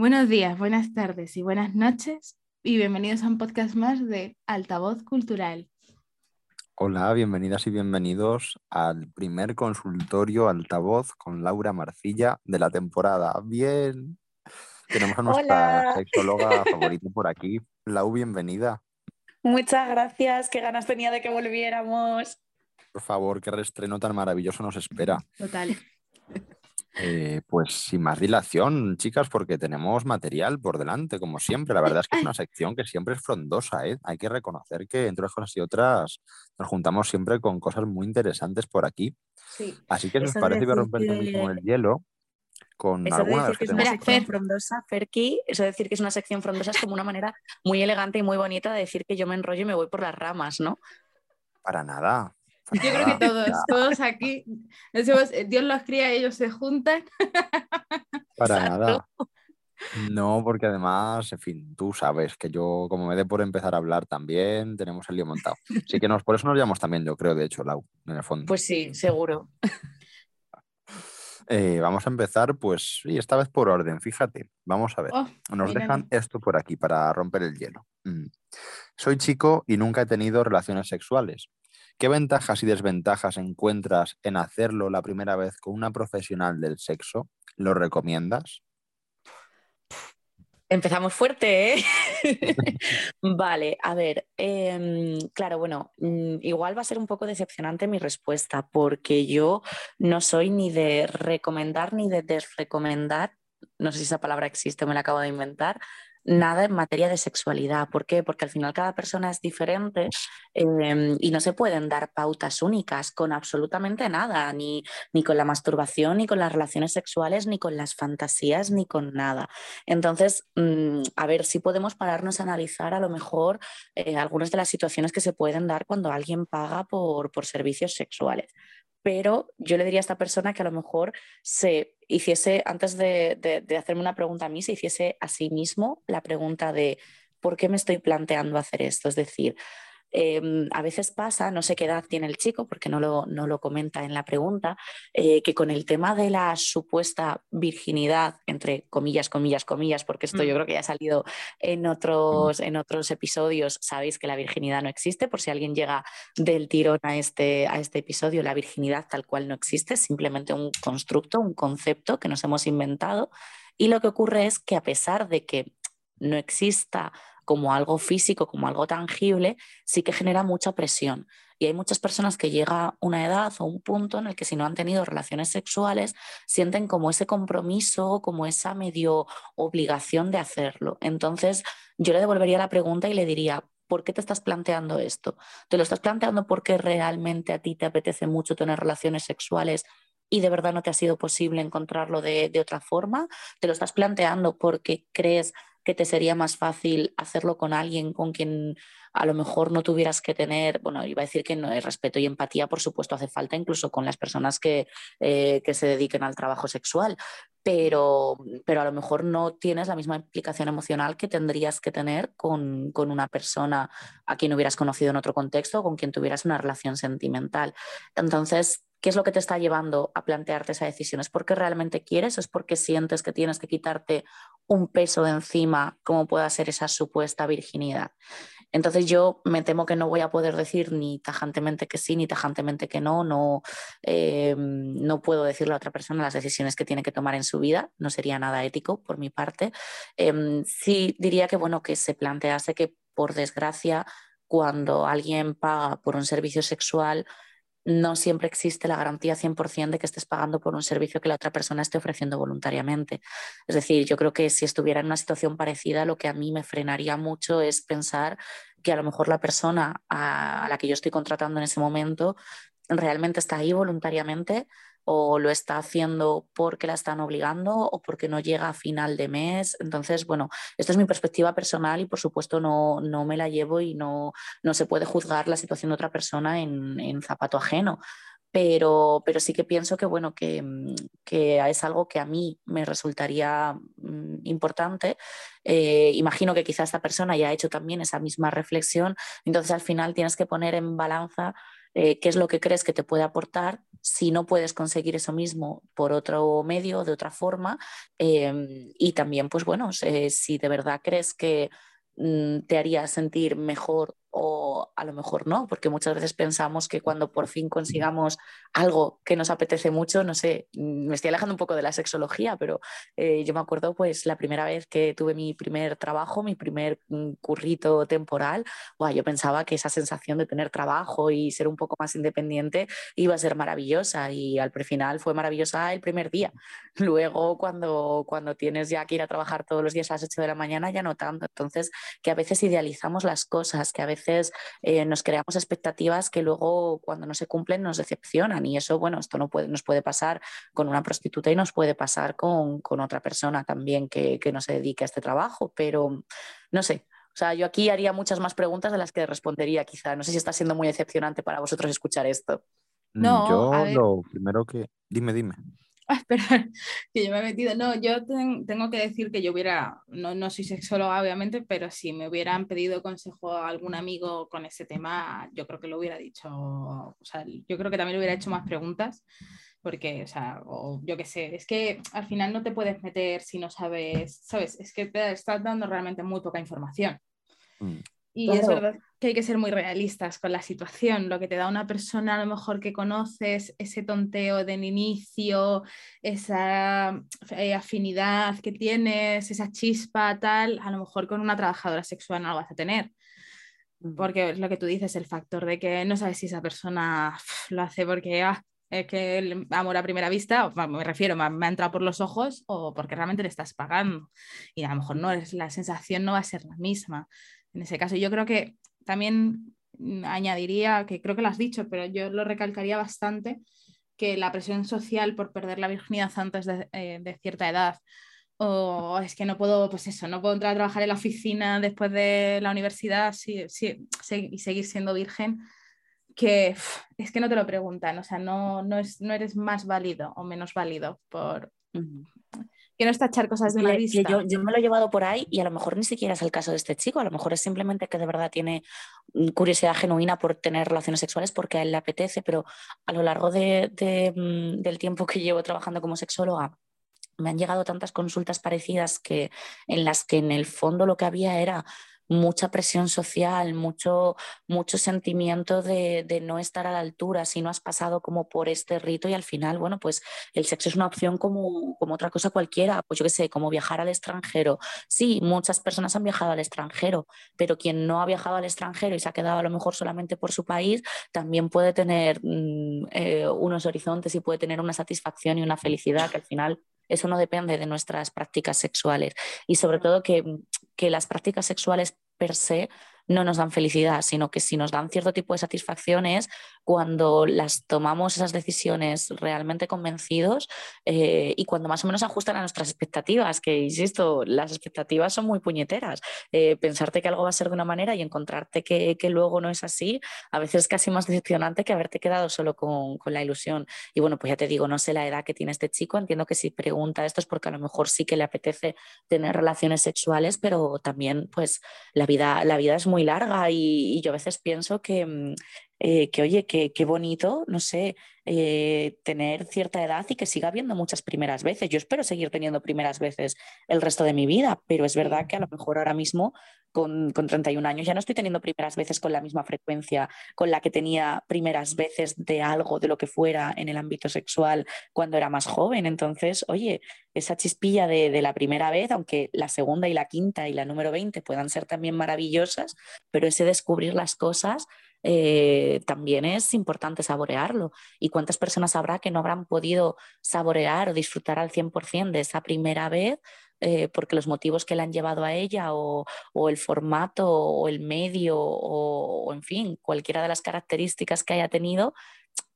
Buenos días, buenas tardes y buenas noches y bienvenidos a un podcast más de Altavoz Cultural. Hola, bienvenidas y bienvenidos al primer consultorio altavoz con Laura Marcilla de la temporada. Bien, tenemos a nuestra sexóloga favorita por aquí. Lau, bienvenida. Muchas gracias, qué ganas tenía de que volviéramos. Por favor, qué reestreno tan maravilloso nos espera. Total. Eh, pues sin más dilación, chicas, porque tenemos material por delante, como siempre. La verdad es que es una sección que siempre es frondosa. ¿eh? Hay que reconocer que entre unas cosas y otras nos juntamos siempre con cosas muy interesantes por aquí. Así que si os parece, a romper mismo el hielo con eso alguna de decir que es una sección frondosa, Ferki, eso de decir que es una sección frondosa es como una manera muy elegante y muy bonita de decir que yo me enrollo y me voy por las ramas, ¿no? Para nada. Yo creo que todos, todos aquí, eh, Dios los cría y ellos se juntan. Para nada. No, porque además, en fin, tú sabes que yo, como me dé por empezar a hablar también, tenemos el lío montado. Así que nos, por eso nos llamamos también, yo creo, de hecho, Lau, en el fondo. Pues sí, seguro. Eh, vamos a empezar, pues, y esta vez por orden, fíjate. Vamos a ver. Oh, nos dejan esto por aquí para romper el hielo. Mm. Soy chico y nunca he tenido relaciones sexuales. ¿Qué ventajas y desventajas encuentras en hacerlo la primera vez con una profesional del sexo? ¿Lo recomiendas? Empezamos fuerte, ¿eh? vale, a ver, em, claro, bueno, mm, igual va a ser un poco decepcionante mi respuesta, porque yo no soy ni de recomendar ni de desrecomendar, no sé si esa palabra existe, me la acabo de inventar, nada en materia de sexualidad. ¿Por qué? Porque al final cada persona es diferente em, y no se pueden dar pautas únicas con absolutamente nada, ni, ni, con la masturbación, ni con las relaciones sexuales, ni con las fantasías, ni con nada. Entonces, mm, a ver si podemos pararnos a analizar a lo mejor eh, algunas de las situaciones que se pueden dar cuando alguien paga por, por servicios sexuales pero yo le diría a esta persona que a lo mejor se hiciese, antes de, hacerme una pregunta a mí, se hiciese a sí mismo la pregunta de ¿por qué me estoy planteando hacer esto? Es decir, Em, a veces pasa, no sé qué edad tiene el chico, porque no lo, no lo comenta en la pregunta, eh, que con el tema de la supuesta virginidad, entre comillas, comillas, comillas, porque esto yo mm. creo que ya ha salido en otros, en otros episodios, sabéis que la virginidad no existe, por si alguien llega del tirón a este, a este episodio, la virginidad tal cual no existe, es simplemente un constructo, un concepto que nos hemos inventado. Y lo que ocurre es que a pesar de que no exista como algo físico, como algo tangible, sí que genera mucha presión. Y hay muchas personas que llega una edad o un punto en el que si no han tenido relaciones sexuales, sienten como ese compromiso, como esa medio obligación de hacerlo. Entonces, yo le devolvería la pregunta y le diría, ¿por qué te estás planteando esto? ¿Te lo estás planteando porque realmente a ti te apetece mucho tener relaciones sexuales y de verdad no te ha sido posible encontrarlo de, de otra forma? ¿Te lo estás planteando porque crees que te sería más fácil hacerlo con alguien con quien a lo mejor no tuvieras que tener, bueno, iba a decir que no, respeto y empatía, por supuesto, hace falta incluso con las personas que, eh, que se dediquen al trabajo sexual, pero, pero a lo mejor no tienes la misma implicación emocional que tendrías que tener con, con una persona a quien hubieras conocido en otro contexto o con quien tuvieras una relación sentimental. Entonces, ¿Qué es lo que te está llevando a plantearte esa decisión? ¿Es porque realmente quieres es porque sientes que tienes que quitarte un peso de encima como pueda ser esa supuesta virginidad? Entonces yo me temo que no voy a poder decir ni tajantemente que sí ni tajantemente que no. No, eh, no puedo decirle a otra persona las decisiones que tiene que tomar en su vida. No sería nada ético por mi parte. Em, sí diría que bueno que se plantease que por desgracia cuando alguien paga por un servicio sexual no siempre existe la garantía 100% de que estés pagando por un servicio que la otra persona esté ofreciendo voluntariamente. Es decir, yo creo que si estuviera en una situación parecida, lo que a mí me frenaría mucho es pensar que a lo mejor la persona a la que yo estoy contratando en ese momento realmente está ahí voluntariamente o lo está haciendo porque la están obligando o porque no llega a final de mes. Entonces, bueno, esta es mi perspectiva personal y por supuesto no, no me la llevo y no, no se puede juzgar la situación de otra persona en, en zapato ajeno. Pero, pero, sí que pienso que, bueno, que, que, es algo que a mí me resultaría mm, importante. Eh, imagino que quizá esta persona ya ha hecho también esa misma reflexión, entonces al final tienes que poner en balanza eh, qué es lo que crees que te puede aportar si no puedes conseguir eso mismo por otro medio, de otra forma. Em, y también, pues bueno, si de verdad crees que mm, te haría sentir mejor o a lo mejor no, porque muchas veces pensamos que cuando por fin consigamos algo que nos apetece mucho, no sé, mm, me estoy alejando un poco de la sexología, pero eh, yo me acuerdo pues la primera vez que tuve mi primer trabajo, mi primer mm, currito temporal, yo pensaba que esa sensación de tener trabajo y ser un poco más independiente iba a ser maravillosa y al final fue maravillosa el primer día. Luego cuando, cuando tienes ya que ir a trabajar todos los días a las 8 de la mañana ya no tanto, entonces que a veces idealizamos las cosas, que a veces veces eh, nos creamos expectativas que luego cuando no se cumplen nos decepcionan y eso, bueno, esto no puede, nos puede pasar con una prostituta y nos puede pasar con, otra persona también que, no se dedique a este trabajo, pero no sé, o sea, yo aquí haría muchas más preguntas de las que respondería, quizá. No sé si está siendo muy decepcionante para vosotros escuchar esto. Mm, no, yo lo primero que. Dime, dime. Espera, que yo me he metido. No, yo tengo que decir que yo hubiera, no, no soy sexóloga obviamente, pero si me hubieran pedido consejo a algún amigo con ese tema, yo creo que lo hubiera dicho, o sea, yo creo que también le hubiera hecho más preguntas, porque, o sea, o yo qué sé, es que al final no te puedes meter si no sabes, ¿sabes? Es que te estás dando realmente muy poca información. Mm. Y es verdad que hay que ser muy realistas con la situación. Lo que te da una persona a lo mejor que conoces, ese tonteo del inicio, esa eh, afinidad que tienes, esa chispa, tal, a lo mejor con una trabajadora sexual no lo vas a tener. Porque es lo que tú dices, el factor de que no sabes si esa persona lo hace porque ah, es que el amor a primera vista, me refiero, me, ha entrado por los ojos o porque realmente le estás pagando. Y a lo mejor no es, la sensación no va a ser la misma en ese caso. Yo creo que también añadiría, que creo que lo has dicho, pero yo lo recalcaría bastante, que la presión social por perder la virginidad antes de, eh, cierta edad, o es que no puedo, pues eso, no puedo entrar a trabajar en la oficina después de la universidad y seguir siendo virgen, que es que no te lo preguntan, o sea, no, no, es, no eres más válido o menos válido por, que no está echar cosas de una vista. Yo, yo, me lo he llevado por ahí y a lo mejor ni siquiera es el caso de este chico, a lo mejor es simplemente que de verdad tiene mm, curiosidad genuina por tener relaciones sexuales porque a él le apetece, pero a lo largo de, mm, del tiempo que llevo trabajando como sexóloga, me han llegado tantas consultas parecidas que en las que en el fondo lo que había era mucha presión social, mucho, mucho sentimiento de, de, no estar a la altura si no has pasado como por este rito y al final, bueno, pues el sexo es una opción como, como otra cosa cualquiera, pues yo qué sé, como viajar al extranjero. Sí, muchas personas han viajado al extranjero, pero quien no ha viajado al extranjero y se ha quedado a lo mejor solamente por su país, también puede tener mm, eh, unos horizontes y puede tener una satisfacción y una felicidad que al final eso no depende de nuestras prácticas sexuales. Y sobre todo que, que las prácticas sexuales per se no nos dan felicidad, sino que si nos dan cierto tipo de satisfacción es cuando las tomamos esas decisiones realmente convencidos eh, y cuando más o menos ajustan a nuestras expectativas, que insisto, las expectativas son muy puñeteras. Eh, pensarte que algo va a ser de una manera y encontrarte que, que, luego no es así, a veces es casi más decepcionante que haberte quedado solo con, con, la ilusión. Y bueno, pues ya te digo, no sé la edad que tiene este chico, entiendo que si pregunta esto es porque a lo mejor sí que le apetece tener relaciones sexuales, pero también pues la vida, la vida es muy larga y, yo a veces pienso que, mm, eh, que oye, qué bonito, no sé, eh, tener cierta edad y que siga habiendo muchas primeras veces. Yo espero seguir teniendo primeras veces el resto de mi vida, pero es verdad que a lo mejor ahora mismo, con, con 31 años, ya no estoy teniendo primeras veces con la misma frecuencia con la que tenía primeras veces de algo, de lo que fuera en el ámbito sexual cuando era más joven. Entonces, oye, esa chispilla de, de la primera vez, aunque la segunda y la quinta y la número 20 puedan ser también maravillosas, pero ese descubrir las cosas eh, también es importante saborearlo. ¿Y cuántas personas habrá que no habrán podido saborear o disfrutar al 100% de esa primera vez eh, porque los motivos que le han llevado a ella o, el formato o el medio o, en fin, cualquiera de las características que haya tenido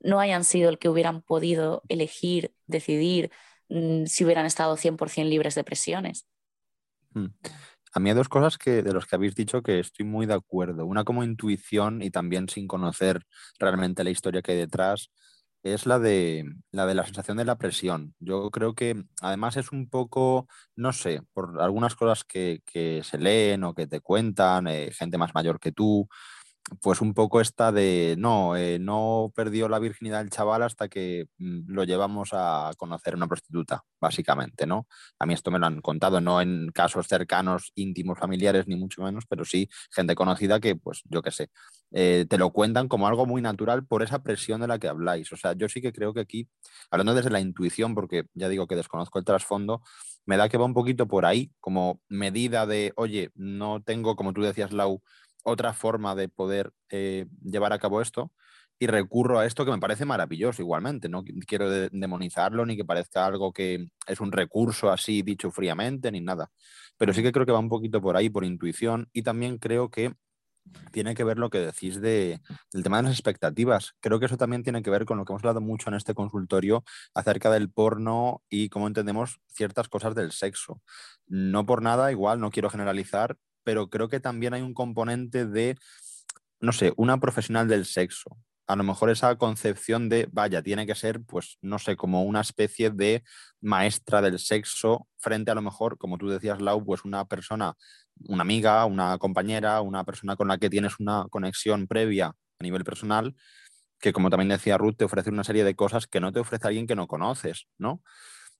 no hayan sido el que hubieran podido elegir, decidir mm, si hubieran estado 100% libres de presiones? Mm. A mí hay dos cosas que, de los que habéis dicho que estoy muy de acuerdo. Una como intuición y también sin conocer realmente la historia que hay detrás, es la de la, de la sensación de la presión. Yo creo que además es un poco, no sé, por algunas cosas que, se leen o que te cuentan, eh, gente más mayor que tú, pues un poco esta de, no, eh, no perdió la virginidad el chaval hasta que mm, lo llevamos a conocer una prostituta, básicamente, ¿no? A mí esto me lo han contado, no en casos cercanos, íntimos, familiares, ni mucho menos, pero sí gente conocida que, pues, yo qué sé, eh, te lo cuentan como algo muy natural por esa presión de la que habláis. O sea, yo sí que creo que aquí, hablando desde la intuición, porque ya digo que desconozco el trasfondo, me da que va un poquito por ahí, como medida de, oye, no tengo, como tú decías, Lau, otra forma de poder eh, llevar a cabo esto y recurro a esto que me parece maravilloso igualmente. No quiero demonizarlo ni que parezca algo que es un recurso así dicho fríamente ni nada. Pero sí que creo que va un poquito por ahí, por intuición y también creo que tiene que ver lo que decís de, del tema de las expectativas. Creo que eso también tiene que ver con lo que hemos hablado mucho en este consultorio acerca del porno y cómo entendemos ciertas cosas del sexo. No por nada, igual, no quiero generalizar, pero creo que también hay un componente de, no sé, una profesional del sexo. A lo mejor esa concepción de, vaya, tiene que ser, pues, no sé, como una especie de maestra del sexo frente a lo mejor, como tú decías, Lau, pues una persona, una amiga, una compañera, una persona con la que tienes una conexión previa a nivel personal, que como también decía Ruth, te ofrece una serie de cosas que no te ofrece alguien que no conoces, ¿no?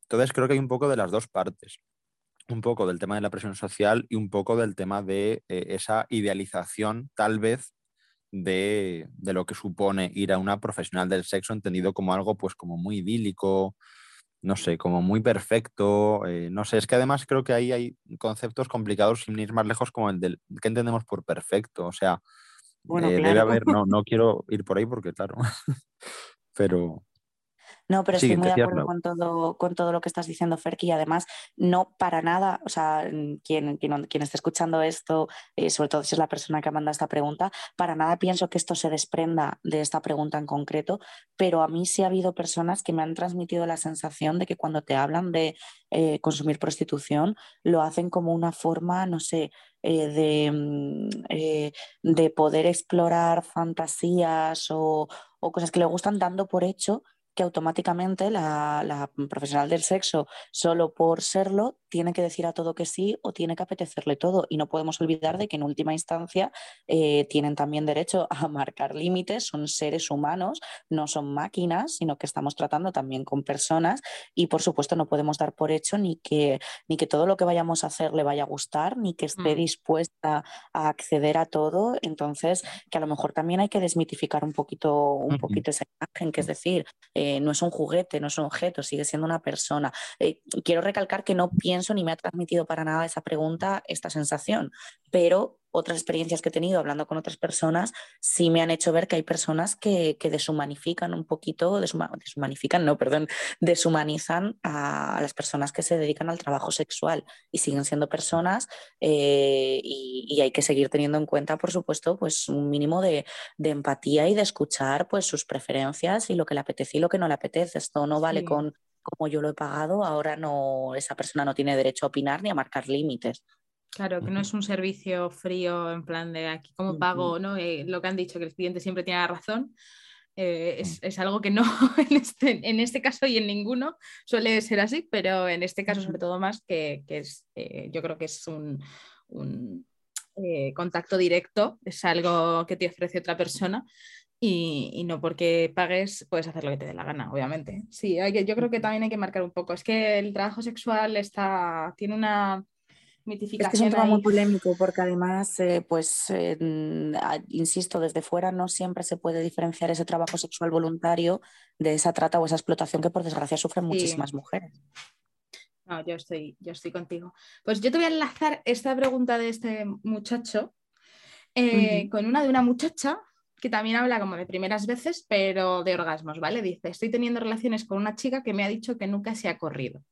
Entonces creo que hay un poco de las dos partes un poco del tema de la presión social y un poco del tema de eh, esa idealización, tal vez, de, lo que supone ir a una profesional del sexo, entendido como algo, pues, como muy idílico, no sé, como muy perfecto. Eh, no sé, es que además creo que ahí hay conceptos complicados sin ir más lejos, como el del que entendemos por perfecto. O sea, eh, debe haber, no, no quiero ir por ahí porque, claro, pero, no, pero estoy muy de acuerdo con todo, con todo lo que estás diciendo, Ferki, y además no para nada, o sea, quien, quien, quien esté escuchando esto, eh, sobre todo si es la persona que manda esta pregunta, para nada pienso que esto se desprenda de esta pregunta en concreto, pero a mí sí ha habido personas que me han transmitido la sensación de que cuando te hablan de eh, consumir prostitución, lo hacen como una forma, no sé, eh, de, mm, de, poder explorar fantasías o, o, cosas que le gustan dando por hecho que automáticamente la, profesional del sexo, solo por serlo, tiene que decir a todo que sí o tiene que apetecerle todo. Y no podemos olvidar de que en última instancia eh, tienen también derecho a marcar límites, son seres humanos, no son máquinas, sino que estamos tratando también con personas y por supuesto no podemos dar por hecho ni que, ni que todo lo que vayamos a hacer le vaya a gustar, ni que esté mm. dispuesta a acceder a todo. Entonces, que a lo mejor también hay que desmitificar un poquito, un poquito esa imagen, que es decir, eh, no es un juguete, no es un objeto, sigue siendo una persona. Eh, quiero recalcar que no pienso ni me ha transmitido para nada esa pregunta, esta sensación, pero otras experiencias que he tenido hablando con otras personas sí me han hecho ver que hay personas que, deshumanifican un poquito, deshumanifican, no, perdón, deshumanizan a, las personas que se dedican al trabajo sexual y siguen siendo personas eh, y, hay que seguir teniendo en cuenta, por supuesto, pues un mínimo de, empatía y de escuchar pues sus preferencias y lo que le apetece y lo que no le apetece. Esto no vale con como yo lo he pagado, ahora no, esa persona no tiene derecho a opinar ni a marcar límites. Claro, que no es un servicio frío en plan de aquí como pago, ¿no? Eh, lo que han dicho, que el cliente siempre tiene la razón. Eh, es, algo que no en este, en este caso y en ninguno suele ser así, pero en este caso sobre todo más que, es, eh, yo creo que es un, contacto directo, es algo que te ofrece otra persona y, no porque pagues puedes hacer lo que te dé la gana, obviamente. Sí, yo creo que también hay que marcar un poco. Es que el trabajo sexual está, tiene una es que es un tema muy polémico porque además, eh, pues, insisto, desde fuera no siempre se puede diferenciar ese trabajo sexual voluntario de esa trata o esa explotación que por desgracia sufren muchísimas mujeres. No, yo estoy, yo estoy contigo. Pues yo te voy a enlazar esta pregunta de este muchacho eh, con una de una muchacha que también habla como de primeras veces, pero de orgasmos, ¿vale? Dice, estoy teniendo relaciones con una chica que me ha dicho que nunca se ha corrido.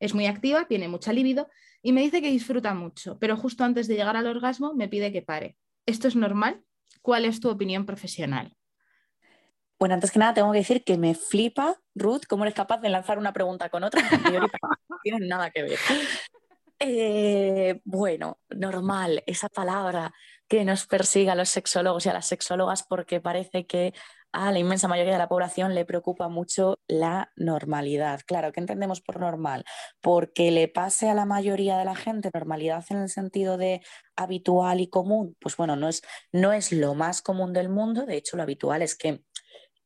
Es muy activa, tiene mucha libido y me dice que disfruta mucho, pero justo antes de llegar al orgasmo me pide que pare. ¿Esto es normal? ¿Cuál es tu opinión profesional? Bueno, antes que nada tengo que decir que me flipa, Ruth, cómo eres capaz de lanzar una pregunta con otra que no tienen nada que ver. Eh, bueno, normal, esa palabra que nos persiga a los sexólogos y a las sexólogas porque parece que a la inmensa mayoría de la población le preocupa mucho la normalidad. Claro, ¿qué entendemos por normal? Porque le pase a la mayoría de la gente normalidad en el sentido de habitual y común. Pues bueno, no es, no es lo más común del mundo. De hecho, lo habitual es que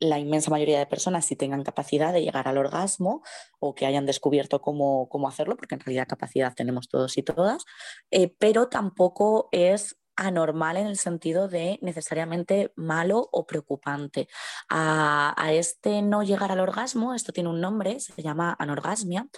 la inmensa mayoría de personas sí tengan capacidad de llegar al orgasmo o que hayan descubierto cómo, hacerlo, porque en realidad capacidad tenemos todos y todas, eh, pero tampoco es anormal en el sentido de necesariamente malo o preocupante. A, este no llegar al orgasmo, esto tiene un nombre, se llama anorgasmia,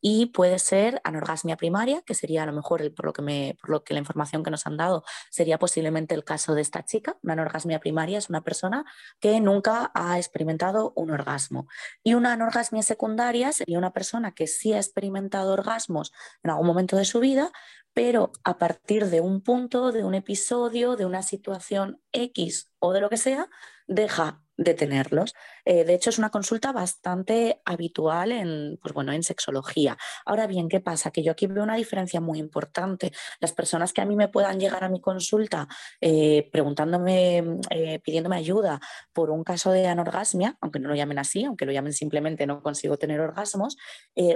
y puede ser anorgasmia primaria, que sería a lo mejor, por, lo que me, por lo que la información que nos han dado, sería posiblemente el caso de esta chica. Una anorgasmia primaria es una persona que nunca ha experimentado un orgasmo. Y una anorgasmia secundaria sería una persona que sí ha experimentado orgasmos en algún momento de su vida, pero a partir de un punto, de un episodio, de una situación X o de lo que sea, deja de tenerlos. Eh, de hecho, es una consulta bastante habitual en, pues bueno, en sexología. Ahora bien, ¿qué pasa? Que yo aquí veo una diferencia muy importante. Las personas que a mí me puedan llegar a mi consulta eh, preguntándome, eh, pidiéndome ayuda por un caso de anorgasmia, aunque no lo llamen así, aunque lo llamen simplemente no consigo tener orgasmos,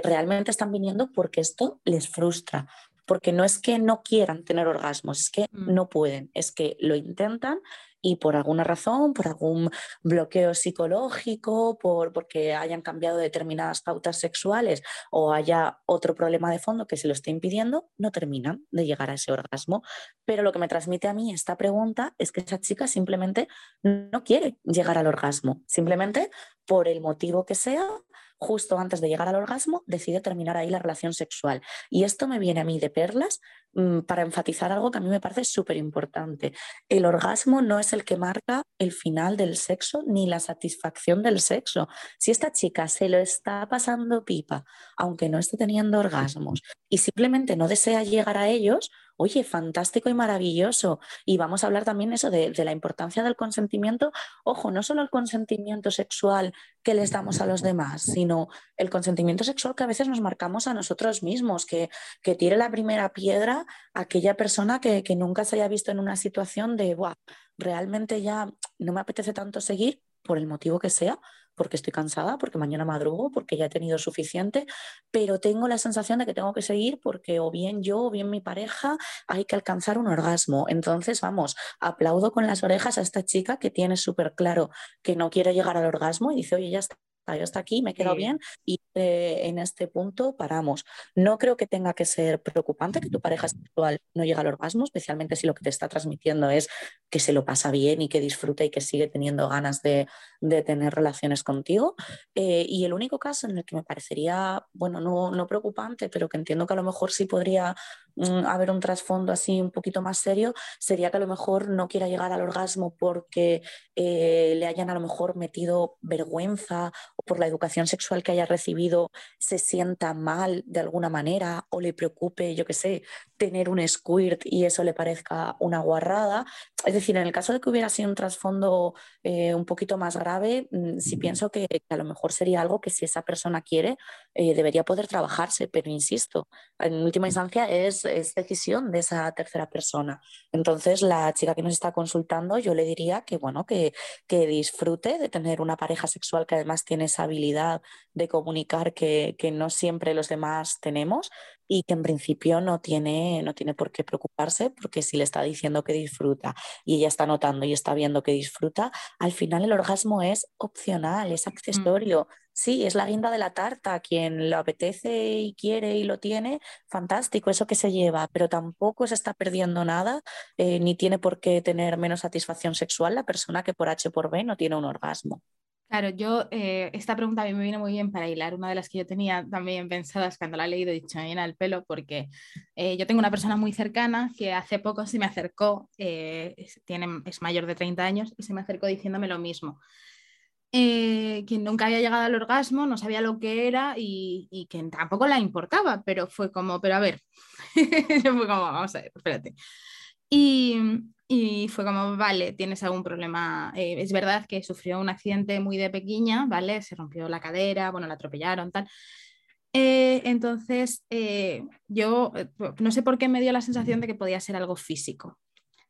realmente están viniendo porque esto les frustra, porque no es que no quieran tener orgasmos, es que mm. no pueden, es que lo intentan y por alguna razón, por algún bloqueo psicológico, por, porque hayan cambiado determinadas pautas sexuales o haya otro problema de fondo que se lo esté impidiendo, no terminan de llegar a ese orgasmo. Pero lo que me transmite a mí esta pregunta es que esa chica simplemente no quiere llegar al orgasmo, simplemente por el motivo que sea, justo antes de llegar al orgasmo, decide terminar ahí la relación sexual. Y esto me viene a mí de perlas mm, para enfatizar algo que a mí me parece súper importante. El orgasmo no es el que marca el final del sexo ni la satisfacción del sexo. Si esta chica se lo está pasando pipa, aunque no esté teniendo orgasmos, y simplemente no desea llegar a ellos, oye, fantástico y maravilloso. Y vamos a hablar también eso de, la importancia del consentimiento. Ojo, no solo el consentimiento sexual que les damos a los demás, sino el consentimiento sexual que a veces nos marcamos a nosotros mismos, que, que tire la primera piedra aquella persona que, que nunca se haya visto en una situación de, Buah, realmente ya no me apetece tanto seguir por el motivo que sea, porque estoy cansada, porque mañana madrugo, porque ya he tenido suficiente, pero tengo la sensación de que tengo que seguir porque o bien yo o bien mi pareja hay que alcanzar un orgasmo. Entonces, vamos, aplaudo con las orejas a esta chica que tiene súper claro que no quiere llegar al orgasmo y dice, oye, ya está yo hasta aquí, me quedo bien y eh, en este punto paramos. No creo que tenga que ser preocupante que tu pareja sexual no llegue al orgasmo, especialmente si lo que te está transmitiendo es que se lo pasa bien y que disfruta y que sigue teniendo ganas de, tener relaciones contigo. Eh, y el único caso en el que me parecería, bueno, no, no preocupante, pero que entiendo que a lo mejor sí podría mm, haber un trasfondo así un poquito más serio, sería que a lo mejor no quiera llegar al orgasmo porque eh, le hayan a lo mejor metido vergüenza o por la educación sexual que haya recibido se sienta mal de alguna manera o le preocupe, yo qué sé, tener un squirt y eso le parezca una guarrada. Es decir, en el caso de que hubiera sido un trasfondo eh, un poquito más grave, mm, sí pienso que, a lo mejor sería algo que si esa persona quiere, eh, debería poder trabajarse, pero insisto, en última instancia es, es decisión de esa tercera persona. Entonces, la chica que nos está consultando, yo le diría que, bueno, que, que disfrute de tener una pareja sexual que además tiene esa habilidad de comunicar que, que no siempre los demás tenemos y que en principio no tiene, no tiene por qué preocuparse porque si le está diciendo que disfruta y ella está notando y está viendo que disfruta, al final el orgasmo es opcional, es mm. accesorio. Sí, es la guinda de la tarta, quien lo apetece y quiere y lo tiene, fantástico, eso que se lleva, pero tampoco se está perdiendo nada, eh, ni tiene por qué tener menos satisfacción sexual la persona que por H por B no tiene un orgasmo. Claro, yo, eh, esta pregunta a mí me viene muy bien para hilar una de las que yo tenía también pensadas cuando la he leído y dicho me viene al pelo, porque eh, yo tengo una persona muy cercana que hace poco se me acercó, eh, tiene, es mayor de 30 años, y se me acercó diciéndome lo mismo. que nunca había llegado al orgasmo, no sabía lo que era y, y que tampoco la importaba, pero fue como, pero a ver, fue como, vamos a ver, espérate. Y, y fue como, vale, tienes algún problema. Eh, es verdad que sufrió un accidente muy de pequeña, ¿vale? Se rompió la cadera, bueno, la atropellaron, tal. Eh, entonces, eh, yo no sé por qué me dio la sensación de que podía ser algo físico.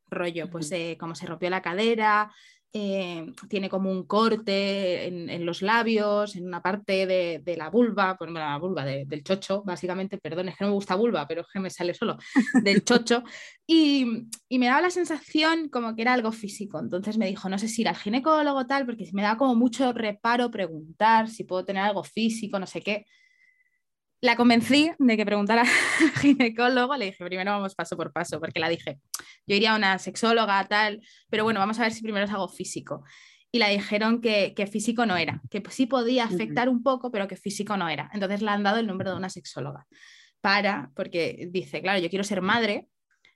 Rollo, pues como se rompió la cadera, eh, tiene como un corte en, los labios, en una parte de, la vulva, pues, la vulva del chocho, básicamente, perdón, es que no me gusta vulva, pero es que me sale solo, del chocho, y, me daba la sensación como que era algo físico. Entonces me dijo, no sé si ir al ginecólogo tal, porque me da como mucho reparo preguntar si puedo tener algo físico, no sé qué. La convencí de que preguntara al ginecólogo, le dije, primero vamos paso por paso, porque la dije, yo iría a una sexóloga, tal, pero bueno, vamos a ver si primero es algo físico. Y la dijeron que, físico no era, que sí podía afectar un poco, pero que físico no era. Entonces le han dado el número de una sexóloga. Para, porque dice, claro, yo quiero ser madre,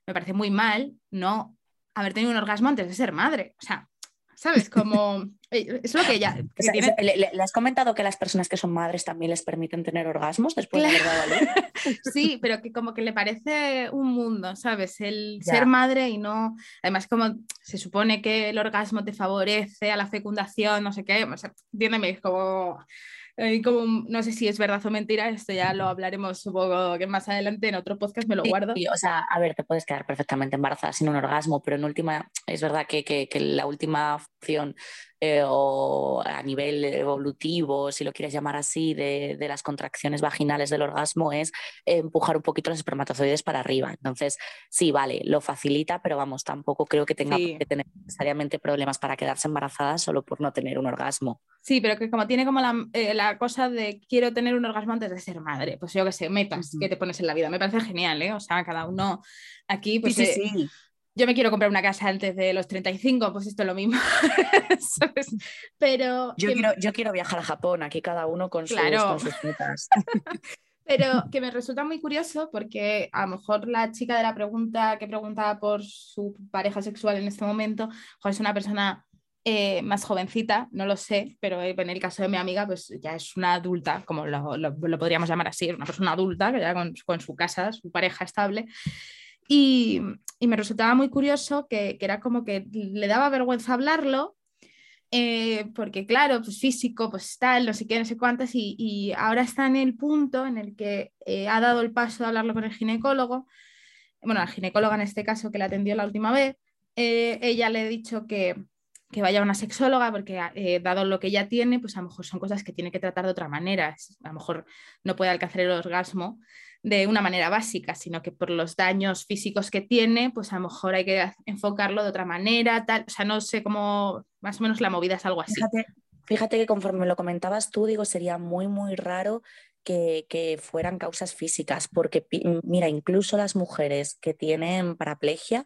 me parece muy mal no haber tenido un orgasmo antes de ser madre. O sea, ¿sabes? Como eh, es lo que ella... ¿Le, has comentado que las personas que son madres también les permiten tener orgasmos después de haber dado Sí, pero que como que le parece un mundo, ¿sabes? El ser madre y no... Además, como se supone que el orgasmo te favorece a la fecundación, no sé qué, o sea, entiéndeme, es como como, no sé si es verdad o mentira, esto ya lo hablaremos supongo que más adelante en otro podcast, me lo guardo. o sea, a ver, te puedes quedar perfectamente embarazada sin un orgasmo, pero en última, es verdad que, que, que la última opción eh, o a nivel evolutivo, si lo quieres llamar así, de, de, las contracciones vaginales del orgasmo es empujar un poquito los espermatozoides para arriba. Entonces, sí, vale, lo facilita, pero vamos, tampoco creo que tenga que tener necesariamente problemas para quedarse embarazada solo por no tener un orgasmo. Sí, pero que como tiene como la, eh, la cosa de quiero tener un orgasmo antes de ser madre, pues yo que sé, metas que te pones en la vida. Me parece genial, ¿eh? O sea, cada uno aquí, pues. Sí, sí, eh, sí yo me quiero comprar una casa antes de los 35, pues esto es lo mismo. Pero yo, quiero, yo quiero viajar a Japón, aquí cada uno con, sus, metas. Pero que me resulta muy curioso porque a lo mejor la chica de la pregunta que preguntaba por su pareja sexual en este momento es una persona eh, más jovencita, no lo sé, pero en el caso de mi amiga, pues ya es una adulta, como lo, podríamos llamar así, una persona adulta que ya con, con su casa, su pareja estable. Y, me resultaba muy curioso que, era como que le daba vergüenza hablarlo, eh, porque claro, pues físico, pues tal, no sé qué, no sé cuántas, y, ahora está en el punto en el que eh, ha dado el paso de hablarlo con el ginecólogo, bueno, la ginecóloga en este caso que la atendió la última vez, eh, ella le ha dicho que, que vaya a una sexóloga porque dado lo que ella tiene, pues a lo mejor son cosas que tiene que tratar de otra manera, a lo mejor no puede alcanzar el orgasmo de una manera básica, sino que por los daños físicos que tiene, pues a lo mejor hay que enfocarlo de otra manera, tal, o sea, no sé cómo, más o menos la movida es algo así. Fíjate, que conforme lo comentabas tú, digo, sería muy, muy raro que, que, fueran causas físicas, porque mira, incluso las mujeres que tienen paraplegia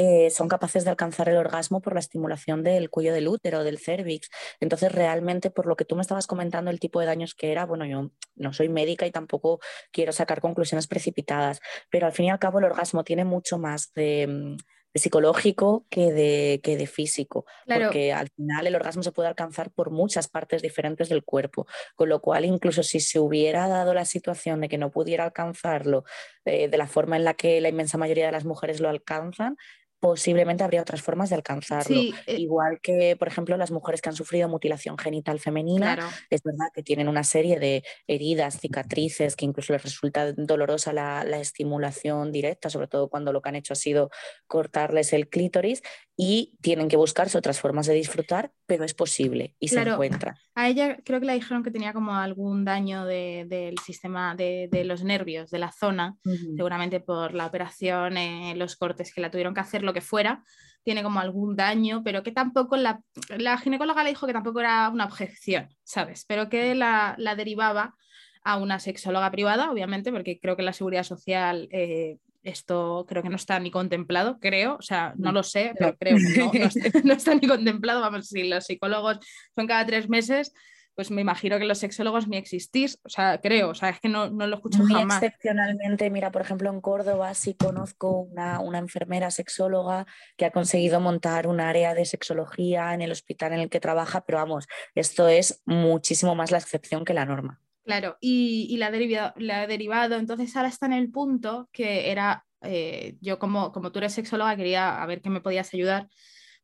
eh, son capaces de alcanzar el orgasmo por la estimulación del cuello del útero, del cervix. Entonces, realmente, por lo que tú me estabas comentando, el tipo de daños que era, bueno, yo no soy médica y tampoco quiero sacar conclusiones precipitadas, pero al fin y al cabo el orgasmo tiene mucho más de mm, psicológico que de, que de físico, porque al final el orgasmo se puede alcanzar por muchas partes diferentes del cuerpo, con lo cual incluso si se hubiera dado la situación de que no pudiera alcanzarlo eh, de la forma en la que la inmensa mayoría de las mujeres lo alcanzan, posiblemente habría otras formas de alcanzarlo. Eh Igual que, por ejemplo, las mujeres que han sufrido mutilación genital femenina, es verdad que tienen una serie de heridas, cicatrices, que incluso les resulta dolorosa la, la, estimulación directa, sobre todo cuando lo que han hecho ha sido cortarles el clítoris, y tienen que buscarse otras formas de disfrutar, pero es posible y se encuentra. A ella creo que le dijeron que tenía como algún daño del sistema de, los nervios, de la zona, seguramente por la operación, eh, los cortes que la tuvieron que hacer, lo que fuera, tiene como algún daño, pero que tampoco la, la ginecóloga le dijo que tampoco era una objeción, ¿sabes? Pero que la, la derivaba a una sexóloga privada, obviamente, porque creo que la seguridad social eh, esto creo que no está ni contemplado, creo, o sea, no lo sé, pero creo que no, está, ni contemplado. Vamos, si los psicólogos son cada tres meses, pues me imagino que los sexólogos ni existís, o sea, creo, o sea, es que no, no lo escucho Muy jamás. excepcionalmente, mira, por ejemplo, en Córdoba sí conozco una, una, enfermera sexóloga que ha conseguido montar un área de sexología en el hospital en el que trabaja, pero vamos, esto es muchísimo más la excepción que la norma. Claro, y, la, derivado, la derivado, entonces ahora está en el punto que era, eh, yo como, como tú eres sexóloga quería a ver qué me podías ayudar,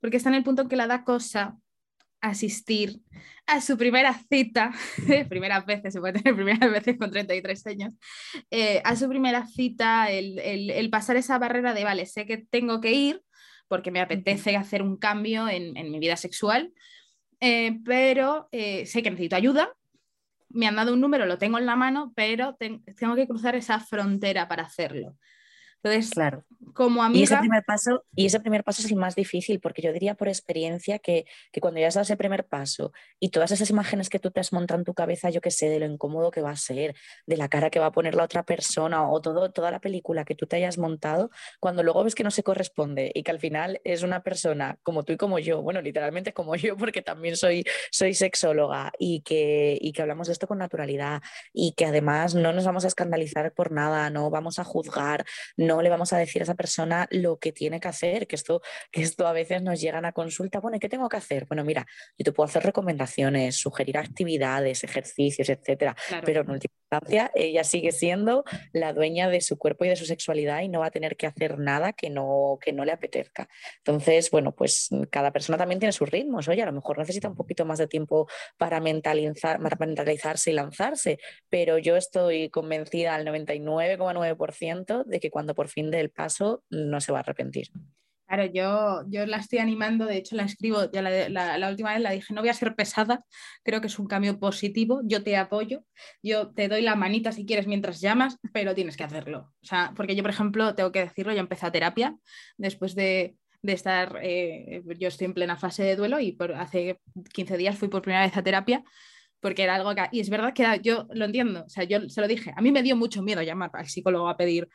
porque está en el punto en que la da cosa asistir a su primera cita, primeras veces, se puede tener primeras veces con 33 años, eh, a su primera cita, el, el, pasar esa barrera de, vale, sé que tengo que ir, porque me apetece hacer un cambio en, mi vida sexual, eh, pero eh, sé que necesito ayuda. Me han dado un número, lo tengo en la mano, pero tengo que cruzar esa frontera para hacerlo. Entonces, claro. como amiga... Y ese, primer paso, y ese primer paso es el más difícil, porque yo diría por experiencia que, que, cuando ya has dado ese primer paso y todas esas imágenes que tú te has montado en tu cabeza, yo que sé, de lo incómodo que va a ser, de la cara que va a poner la otra persona o todo, toda la película que tú te hayas montado, cuando luego ves que no se corresponde y que al final es una persona como tú y como yo, bueno, literalmente como yo, porque también soy, soy sexóloga y que, y que hablamos de esto con naturalidad y que además no nos vamos a escandalizar por nada, no vamos a juzgar, no no le vamos a decir a esa persona lo que tiene que hacer, que esto, que esto a veces nos llegan a consulta, bueno, ¿qué tengo que hacer? Bueno, mira, yo te puedo hacer recomendaciones, sugerir actividades, ejercicios, etcétera, pero en última instancia ella sigue siendo la dueña de su cuerpo y de su sexualidad y no va a tener que hacer nada que no, que no le apetezca. Entonces, bueno, pues cada persona también tiene sus ritmos, oye, a lo mejor necesita un poquito más de tiempo para, mentalizar, para mentalizarse y lanzarse, pero yo estoy convencida al 99,9% de que cuando por por fin del paso no se va a arrepentir. Claro, yo, yo la estoy animando, de hecho la escribo, ya la, última vez la dije, no voy a ser pesada, creo que es un cambio positivo, yo te apoyo, yo te doy la manita si quieres mientras llamas, pero tienes que hacerlo. O sea, porque yo, por ejemplo, tengo que decirlo, yo empecé a terapia después de, estar, eh, yo estoy en plena fase de duelo y hace 15 días fui por primera vez a terapia porque era algo que, y es verdad que yo lo entiendo, o sea, yo se lo dije, a mí me dio mucho miedo llamar al psicólogo a pedir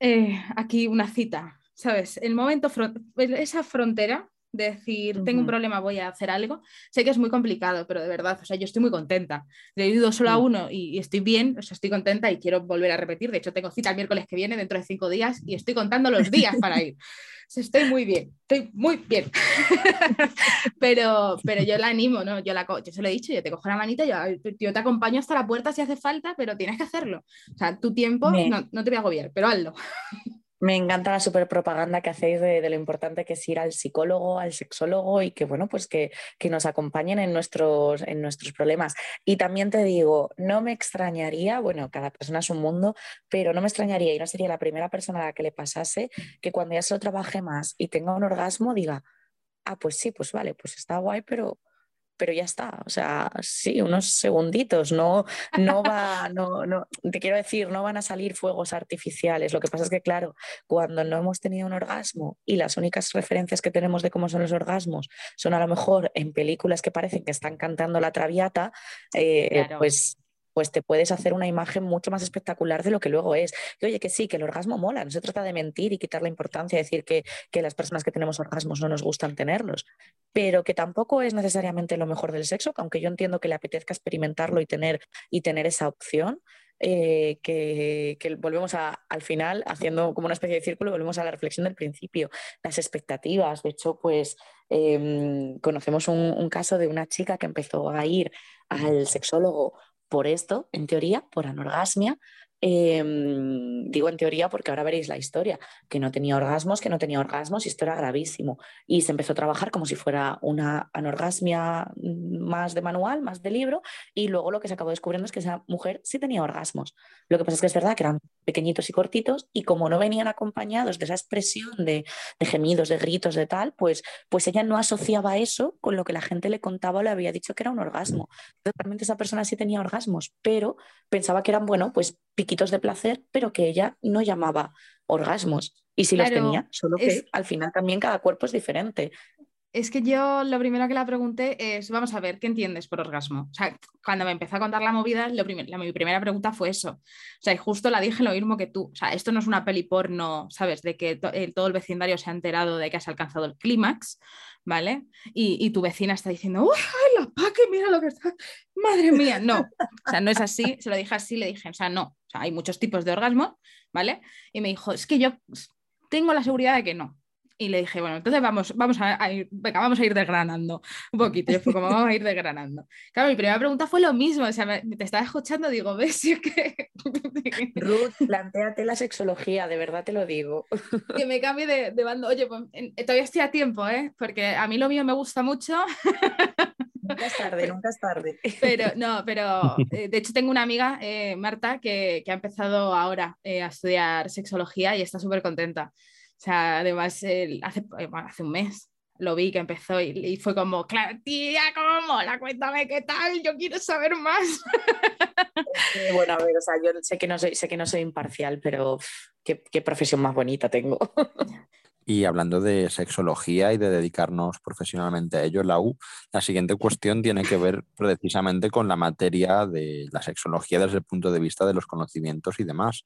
eh, aquí una cita, ¿sabes? El momento, esa frontera decir, tengo un problema, voy a hacer algo, sé que es muy complicado, pero de verdad, o sea, yo estoy muy contenta. he ido solo a uno y, estoy bien, o sea, estoy contenta y quiero volver a repetir. De hecho, tengo cita el miércoles que viene, dentro de cinco días, y estoy contando los días para ir. estoy muy bien, estoy muy bien. pero, pero yo la animo, ¿no? Yo, la, yo se lo he dicho, yo te cojo la manita, yo, yo te acompaño hasta la puerta si hace falta, pero tienes que hacerlo. O sea, tu tiempo no, no te voy a agobiar, pero hazlo. Me encanta la super propaganda que hacéis de, lo importante que es ir al psicólogo, al sexólogo y que, bueno, pues que, nos acompañen en nuestros, en nuestros problemas. Y también te digo, no me extrañaría, bueno, cada persona es un mundo, pero no me extrañaría y no sería la primera persona a la que le pasase que cuando ya se lo trabaje más y tenga un orgasmo diga, ah, pues sí, pues vale, pues está guay, pero pero ya está, o sea, sí, unos segunditos, no, no va, no, no, te quiero decir, no van a salir fuegos artificiales. Lo que pasa es que, claro, cuando no hemos tenido un orgasmo y las únicas referencias que tenemos de cómo son los orgasmos son a lo mejor en películas que parecen que están cantando la traviata, eh, pues pues te puedes hacer una imagen mucho más espectacular de lo que luego es. Que oye, que sí, que el orgasmo mola, no se trata de mentir y quitar la importancia, decir que, que las personas que tenemos orgasmos no nos gustan tenerlos, pero que tampoco es necesariamente lo mejor del sexo, que aunque yo entiendo que le apetezca experimentarlo y tener, y tener esa opción, eh, que, que, volvemos a, al final, haciendo como una especie de círculo, volvemos a la reflexión del principio, las expectativas. De hecho, pues em, conocemos un, caso de una chica que empezó a ir al sexólogo por esto, en teoría, por anorgasmia, Em, digo en teoría porque ahora veréis la historia, que no tenía orgasmos, que no tenía orgasmos y esto era gravísimo. Y se empezó a trabajar como si fuera una anorgasmia mm, más de manual, más de libro, y luego lo que se acabó descubriendo es que esa mujer sí tenía orgasmos. Lo que pasa es que es verdad que eran pequeñitos y cortitos y como no venían acompañados de esa expresión de, gemidos, de gritos, de tal, pues, pues ella no asociaba eso con lo que la gente le contaba o le había dicho que era un orgasmo. Entonces, realmente esa persona sí tenía orgasmos, pero pensaba que eran, bueno, pues piquitos de placer, pero que ella no llamaba orgasmos. Y si los tenía, solo que al final también cada cuerpo es diferente. Es que yo lo primero que le pregunté es, vamos a ver, ¿qué entiendes por orgasmo? O sea, cuando me empezó a contar la movida, lo la, mi primera pregunta fue eso. O sea, y justo la dije lo mismo que tú. O sea, esto no es una peli porno, ¿sabes? De que eh, todo el vecindario se ha enterado de que has alcanzado el clímax, ¿vale? Y, tu vecina está diciendo, ¡Uy, la paque, mira lo que está! ¡Madre mía! No, o sea, no es así. Se lo dije así, le dije, o sea, no. O sea, hay muchos tipos de orgasmo, ¿vale? Y me dijo, es que yo tengo la seguridad de que no. Y le dije, bueno, entonces vamos, vamos a, ir, venga, vamos a ir desgranando un poquito. Yo fue como, vamos a ir desgranando. Claro, mi primera pregunta fue lo mismo, o sea, te estaba escuchando, digo, ¿ves? que... Ruth, planteate la sexología, de verdad te lo digo. Que me cambie de, de bando. Oye, pues, todavía estoy a tiempo, ¿eh? Porque a mí lo mío me gusta mucho. Nunca es tarde, nunca es tarde. Pero no, pero eh, de hecho tengo una amiga, eh, Marta, que, que, ha empezado ahora eh, a estudiar sexología y está súper contenta sea, además, hace, hace un mes lo vi que empezó y, fue como, claro, tía, cómo mola, cuéntame qué tal, yo quiero saber más. bueno, a ver, o sea, yo sé que no soy, sé que no soy imparcial, pero qué, qué profesión más bonita tengo. Y hablando de sexología y de dedicarnos profesionalmente a ello, la U, la siguiente cuestión tiene que ver precisamente con la materia de la sexología desde el punto de vista de los conocimientos y demás.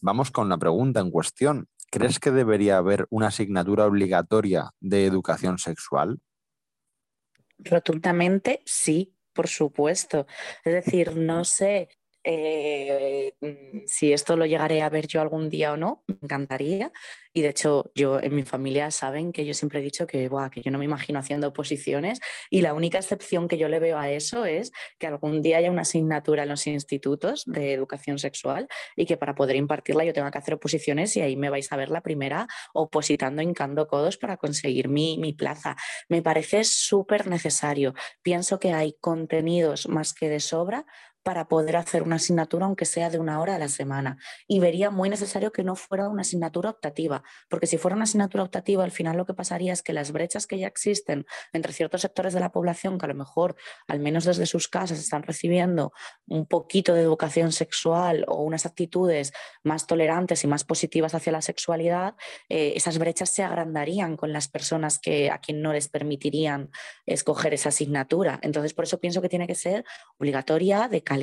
Vamos con la pregunta en cuestión. ¿Crees que debería haber una asignatura obligatoria de educación sexual? Rotundamente sí, por supuesto. Es decir, no sé eh, mm, si esto lo llegaré a ver yo algún día o no, me encantaría. Y de hecho, yo en mi familia saben que yo siempre he dicho que, que yo no me imagino haciendo oposiciones y la única excepción que yo le veo a eso es que algún día haya una asignatura en los institutos de educación sexual y que para poder impartirla yo tenga que hacer oposiciones y ahí me vais a ver la primera opositando, hincando codos para conseguir mi, mi plaza. Me parece súper necesario. Pienso que hay contenidos más que de sobra para poder hacer una asignatura, aunque sea de una hora a la semana. Y vería muy necesario que no fuera una asignatura optativa, porque si fuera una asignatura optativa, al final lo que pasaría es que las brechas que ya existen entre ciertos sectores de la población, que a lo mejor, al menos desde sus casas, están recibiendo un poquito de educación sexual o unas actitudes más tolerantes y más positivas hacia la sexualidad, eh, esas brechas se agrandarían con las personas que a quien no les permitirían escoger esa asignatura. Entonces, por eso pienso que tiene que ser obligatoria de calidad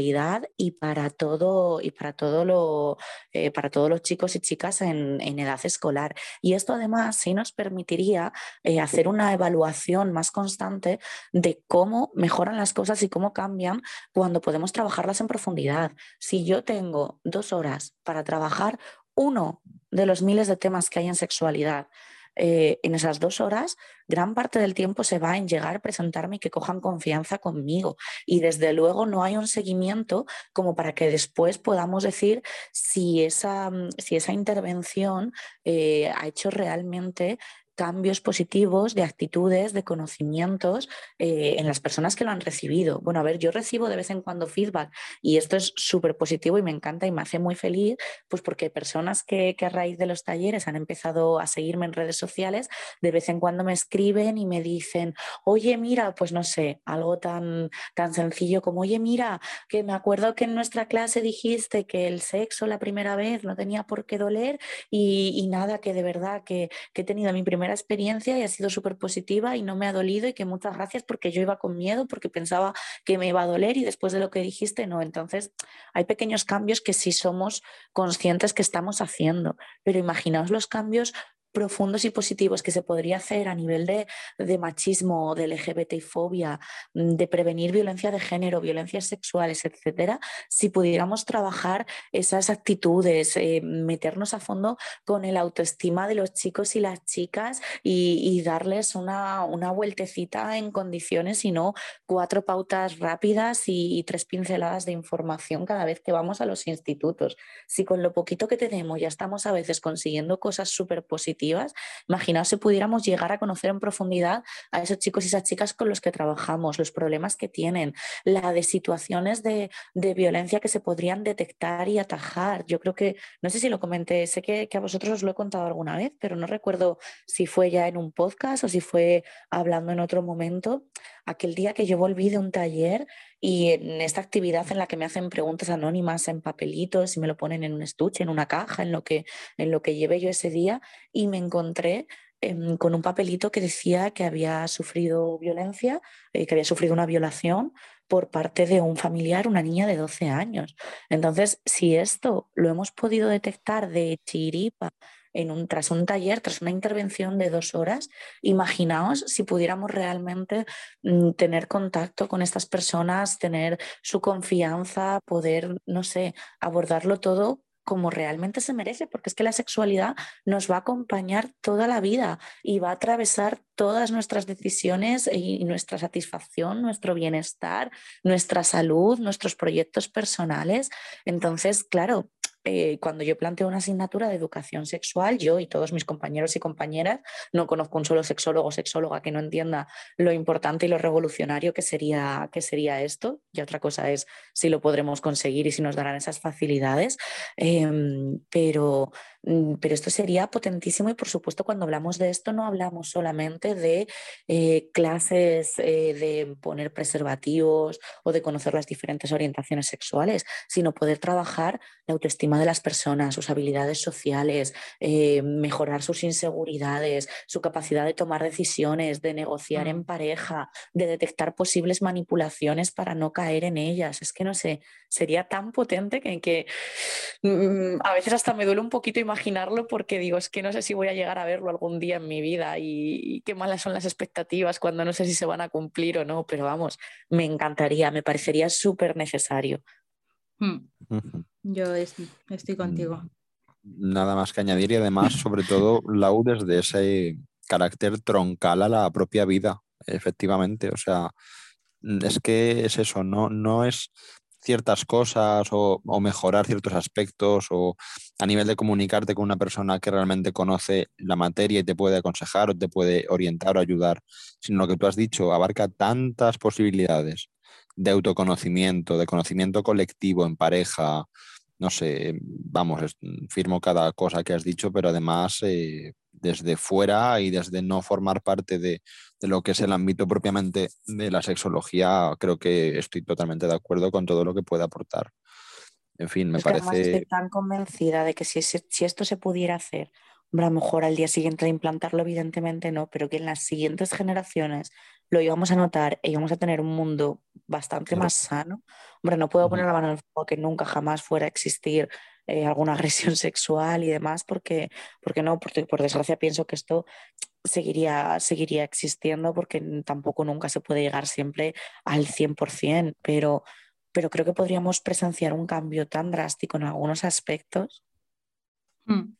y para todo y para todo lo eh, para todos los chicos y chicas en, edad escolar. Y esto además sí nos permitiría eh, hacer una evaluación más constante de cómo mejoran las cosas y cómo cambian cuando podemos trabajarlas en profundidad. Si yo tengo dos horas para trabajar uno de los miles de temas que hay en sexualidad, eh, en esas dos horas, gran parte del tiempo se va en llegar presentarme y que cojan confianza conmigo. Y desde luego no hay un seguimiento como para que después podamos decir si esa, si esa intervención eh, ha hecho realmente cambios positivos de actitudes, de conocimientos eh, en las personas que lo han recibido. Bueno, a ver, yo recibo de vez en cuando feedback y esto es súper positivo y me encanta y me hace muy feliz, pues porque personas que, a raíz de los talleres han empezado a seguirme en redes sociales, de vez en cuando me escriben y me dicen, oye, mira, pues no sé, algo tan, tan sencillo como, oye, mira, que me acuerdo que en nuestra clase dijiste que el sexo la primera vez no tenía por qué doler y, nada, que de verdad que, que he tenido mi experiencia y ha sido súper positiva y no me ha dolido y que muchas gracias porque yo iba con miedo, porque pensaba que me iba a doler y después de lo que dijiste, no. Entonces, hay pequeños cambios que sí somos conscientes que estamos haciendo, pero imaginaos los cambios profundos y positivos que se podría hacer a nivel de, de machismo, de LGBTI fobia, mm, de prevenir violencia de género, violencias sexuales, etcétera, si pudiéramos trabajar esas actitudes, eh, meternos a fondo con el autoestima de los chicos y las chicas y, darles una, una, vueltecita en condiciones y no cuatro pautas rápidas y, tres pinceladas de información cada vez que vamos a los institutos. Si con lo poquito que tenemos ya estamos a veces consiguiendo cosas súper positivas, Imaginaos si pudiéramos llegar a conocer en profundidad a esos chicos y esas chicas con los que trabajamos, los problemas que tienen, la de situaciones de, violencia que se podrían detectar y atajar. Yo creo que, no sé si lo comenté, sé que, que a vosotros os lo he contado alguna vez, pero no recuerdo si fue ya en un podcast o si fue hablando en otro momento. Aquel día que yo volví de un taller y en esta actividad en la que me hacen preguntas anónimas en papelitos y me lo ponen en un estuche, en una caja, en lo que, en lo que llevé yo ese día, y me encontré em, con un papelito que decía que había sufrido violencia, eh, que había sufrido una violación por parte de un familiar, una niña de 12 años. Entonces, si esto lo hemos podido detectar de chiripa un, tras un taller, tras una intervención de dos horas, imaginaos si pudiéramos realmente mm, tener contacto con estas personas, tener su confianza, poder, no sé, abordarlo todo como realmente se merece, porque es que la sexualidad nos va a acompañar toda la vida y va a atravesar todas nuestras decisiones y nuestra satisfacción, nuestro bienestar, nuestra salud, nuestros proyectos personales. Entonces, claro, eh, cuando yo planteo una asignatura de educación sexual, yo y todos mis compañeros y compañeras, no conozco un solo sexólogo o sexóloga que no entienda lo importante y lo revolucionario que sería, que sería esto. Y otra cosa es si lo podremos conseguir y si nos darán esas facilidades. Em, pero pero esto sería potentísimo y por supuesto cuando hablamos de esto no hablamos solamente de eh, clases eh, de poner preservativos o de conocer las diferentes orientaciones sexuales, sino poder trabajar la autoestima de las personas, sus habilidades sociales, eh, mejorar sus inseguridades, su capacidad de tomar decisiones, de negociar en mm. pareja, de detectar posibles manipulaciones para no caer en ellas. Es que no sé, sería tan potente que, que mm, a veces hasta me duele un poquito imaginarlo porque digo, es que no sé si voy a llegar a verlo algún día en mi vida y, qué malas son las expectativas cuando no sé si se van a cumplir o no, pero vamos, me encantaría, me parecería súper necesario. Hmm. Yo estoy contigo. Mm, nada más que añadir y además, sobre todo, Lau desde ese carácter troncal a la propia vida, efectivamente. O sea, es que es eso, no, no es ciertas cosas o, mejorar ciertos aspectos o a nivel de comunicarte con una persona que realmente conoce la materia y te puede aconsejar o te puede orientar o ayudar, sino lo que tú has dicho, abarca tantas posibilidades de autoconocimiento, de conocimiento colectivo en pareja, no sé, vamos, firmo cada cosa que has dicho, pero además eh, desde fuera y desde no formar parte de, lo que es el ámbito propiamente de la sexología, creo que estoy totalmente de acuerdo con todo lo que puede aportar. En fin, me parece... estoy tan convencida de que si, si esto se pudiera hacer, a lo mejor al día siguiente de implantarlo, evidentemente no, pero que en las siguientes generaciones lo íbamos a notar y íbamos a tener un mundo bastante más sano. Hombre, no puedo poner la mano en el fuego que nunca jamás fuera a existir eh, alguna agresión sexual y demás, porque, porque no, porque por desgracia pienso que esto seguiría, seguiría existiendo porque tampoco nunca se puede llegar siempre al 100%, pero, pero creo que podríamos presenciar un cambio tan drástico en algunos aspectos. Mm.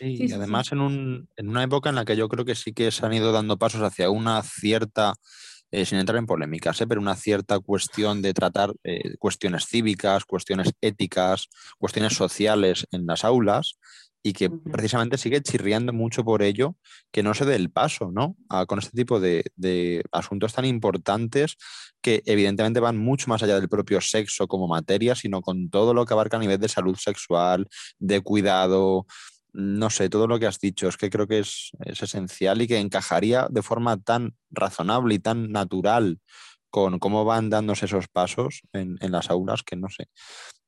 y además En, un, en, una época en la que yo creo que sí que se han ido dando pasos hacia una cierta eh, sin entrar en polémicas, ¿eh? pero una cierta cuestión de tratar eh, cuestiones cívicas, cuestiones éticas, cuestiones sociales en las aulas y que precisamente sigue chirriando mucho por ello que no se dé el paso, ¿no? con este tipo de, de, asuntos tan importantes que evidentemente van mucho más allá del propio sexo como materia, sino con todo lo que abarca a nivel de salud sexual, de cuidado, no sé, todo lo que has dicho, es que creo que es, esencial y que encajaría de forma tan razonable y tan natural con cómo van dándose esos pasos en, las aulas, que no sé.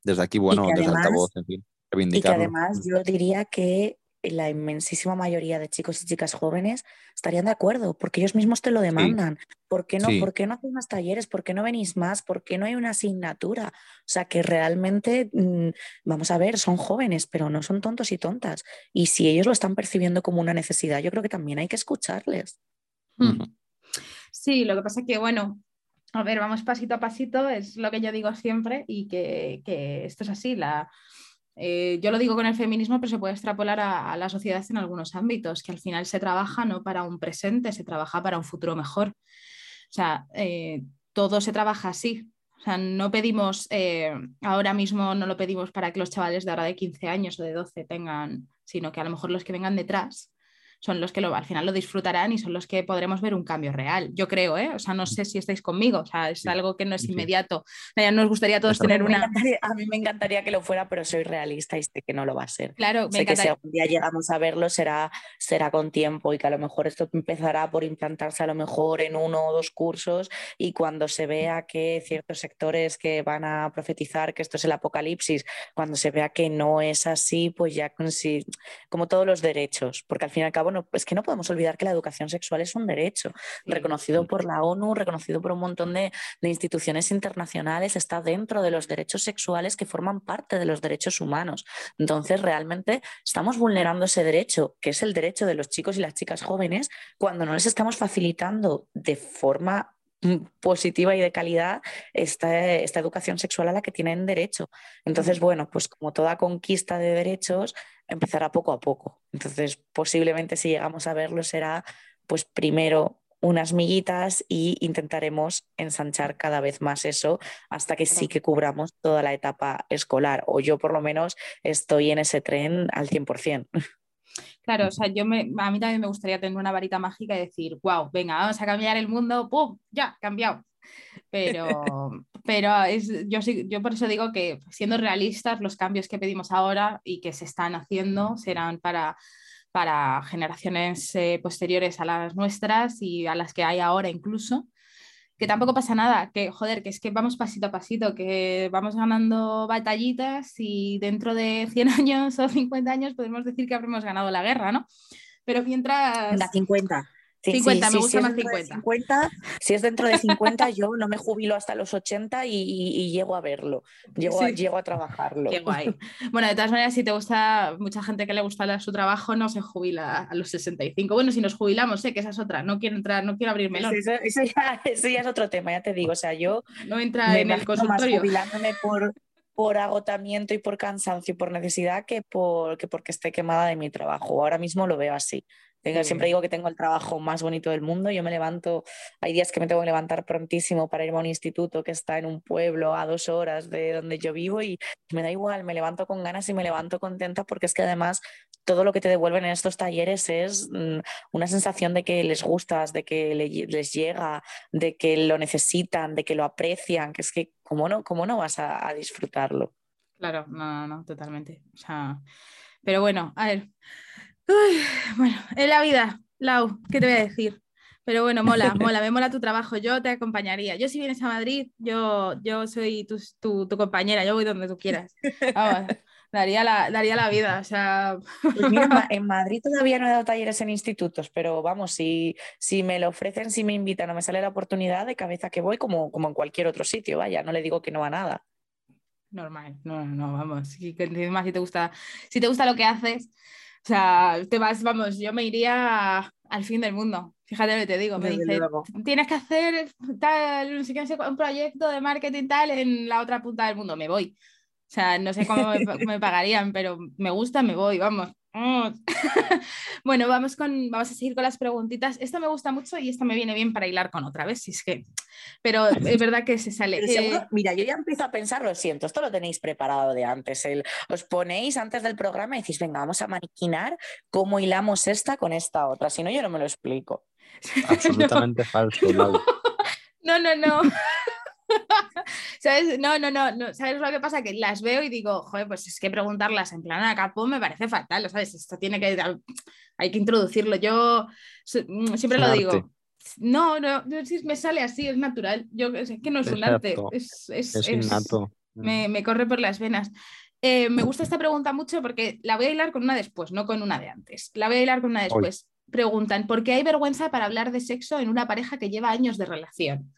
Desde aquí, bueno, desde altavoz, en fin, Y que además yo diría que la inmensísima mayoría de chicos y chicas jóvenes estarían de acuerdo, porque ellos mismos te lo demandan. ¿Por qué no? ¿Por qué no hacéis más talleres? ¿Por qué no venís más? ¿Por qué no hay una asignatura? O sea, que realmente, mm, vamos a ver, son jóvenes, pero no son tontos y tontas. Y si ellos lo están percibiendo como una necesidad, yo creo que también hay que escucharles. Hmm. Sí, lo que pasa es que, bueno, a ver, vamos pasito a pasito, es lo que yo digo siempre y que, que esto es así. La, eh, yo lo digo con el feminismo, pero se puede extrapolar a, la sociedad en algunos ámbitos, que al final se trabaja no para un presente, se trabaja para un futuro mejor. O sea, eh, todo se trabaja así. O sea, no pedimos, eh, ahora mismo no lo pedimos para que los chavales de ahora de 15 años o de 12 tengan, sino que a lo mejor los que vengan detrás son los que lo, al final lo disfrutarán y son los que podremos ver un cambio real. Yo creo, ¿eh? O sea, no sé si estáis conmigo, o sea, es algo que no es inmediato. Ya nos gustaría a todos tener una... a mí me encantaría que lo fuera, pero soy realista y sé que no lo va a ser. Claro, sé que si algún día llegamos a verlo será, será con tiempo y que a lo mejor esto empezará por implantarse a lo mejor en uno o dos cursos y cuando se vea que ciertos sectores que van a profetizar que esto es el apocalipsis, cuando se vea que no es así, pues ya como todos los derechos, porque al fin y al cabo bueno, es que no podemos olvidar que la educación sexual es un derecho reconocido por la ONU, reconocido por un montón de, instituciones internacionales, está dentro de los derechos sexuales que forman parte de los derechos humanos. Entonces, realmente estamos vulnerando ese derecho, que es el derecho de los chicos y las chicas jóvenes, cuando no les estamos facilitando de forma mm, positiva y de calidad esta, esta, educación sexual a la que tienen derecho. Entonces, bueno, pues como toda conquista de derechos, empezará poco a poco. Entonces, posiblemente si llegamos a verlo será, pues primero unas miguitas y intentaremos ensanchar cada vez más eso hasta que sí que cubramos toda la etapa escolar. O yo por lo menos estoy en ese tren al 100%. Claro, o sea, yo me, a mí también me gustaría tener una varita mágica y decir, wow, venga, vamos a cambiar el mundo, ¡pum! Ya, cambiado. pero, pero es, yo, yo por eso digo que siendo realistas, los cambios que pedimos ahora y que se están haciendo serán para, para generaciones eh, posteriores a las nuestras y a las que hay ahora incluso que tampoco pasa nada, que joder, que es que vamos pasito a pasito, que vamos ganando batallitas y dentro de 100 años o 50 años podemos decir que habremos ganado la guerra, ¿no? Pero mientras... La 50. 50, me gusta más 50. Si es dentro de 50, yo no me jubilo hasta los 80 y, llego a verlo, llego, a, llego a trabajarlo. Qué guay. Bueno, de todas maneras, si te gusta, mucha gente que le gusta su trabajo no se jubila a los 65. Bueno, si nos jubilamos, sé que esa es otra, no quiero entrar, no quiero abrir melón. Eso, ya, es otro tema, ya te digo, o sea, yo no entra en el consultorio. jubilándome por, por agotamiento y por cansancio y por necesidad que, por, que porque esté quemada de mi trabajo. Ahora mismo lo veo así siempre digo que tengo el trabajo más bonito del mundo. Yo me levanto, hay días que me tengo que levantar prontísimo para irme a un instituto que está en un pueblo a dos horas de donde yo vivo y me da igual, me levanto con ganas y me levanto contenta porque es que además todo lo que te devuelven en estos talleres es mm, una sensación de que les gustas, de que les llega, de que lo necesitan, de que lo aprecian, que es que, ¿cómo no, cómo no vas a, disfrutarlo? Claro, no, no, no, totalmente. O sea, pero bueno, a ver, bueno, en la vida, Lau, ¿qué te voy a decir? Pero bueno, mola, mola, me mola tu trabajo, yo te acompañaría. Yo si vienes a Madrid, yo, yo soy tu, tu, compañera, yo voy donde tú quieras. daría la, daría la vida. O sea... Pues en Madrid todavía no he dado talleres en institutos, pero vamos, si, si me lo ofrecen, si me invitan o me sale la oportunidad, de cabeza que voy, como, como en cualquier otro sitio, vaya, no le digo que no a nada. Normal, no, no, vamos. Más si te gusta, si te gusta lo que haces, o sea, te vas, vamos, yo me iría al fin del mundo. Fíjate lo que te digo, me dice, tienes que hacer tal, un proyecto de marketing tal en la otra punta del mundo, me voy. O sea, no sé cómo me, pagarían, pero me gusta, me voy, vamos. bueno, vamos, con, vamos a seguir con las preguntitas. Esta me gusta mucho y esta me viene bien para hilar con otra vez, si es que. Pero es verdad que se sale. Eh, mira, yo ya empiezo a pensar, lo siento, esto lo tenéis preparado de antes. El, os ponéis antes del programa y decís, venga, vamos a maniquinar cómo hilamos esta con esta otra. Si no, yo no me lo explico. Absolutamente falso, No, no, no. ¿Sabes? No, no, no, ¿Sabes lo que pasa? Que las veo y digo, joder, pues es que preguntarlas en plan a capo me parece fatal, ¿sabes? Esto tiene que, hay que introducirlo. Yo mm, siempre lo digo. No, no, me sale así, es natural. Yo es que no es, un arte, es, es, innato. Me, me, corre por las venas. Eh, me gusta esta pregunta mucho porque la voy a hilar con una después, no con una de antes. La voy a hilar con una después. Preguntan, ¿por qué hay vergüenza para hablar de sexo en una pareja que lleva años de relación?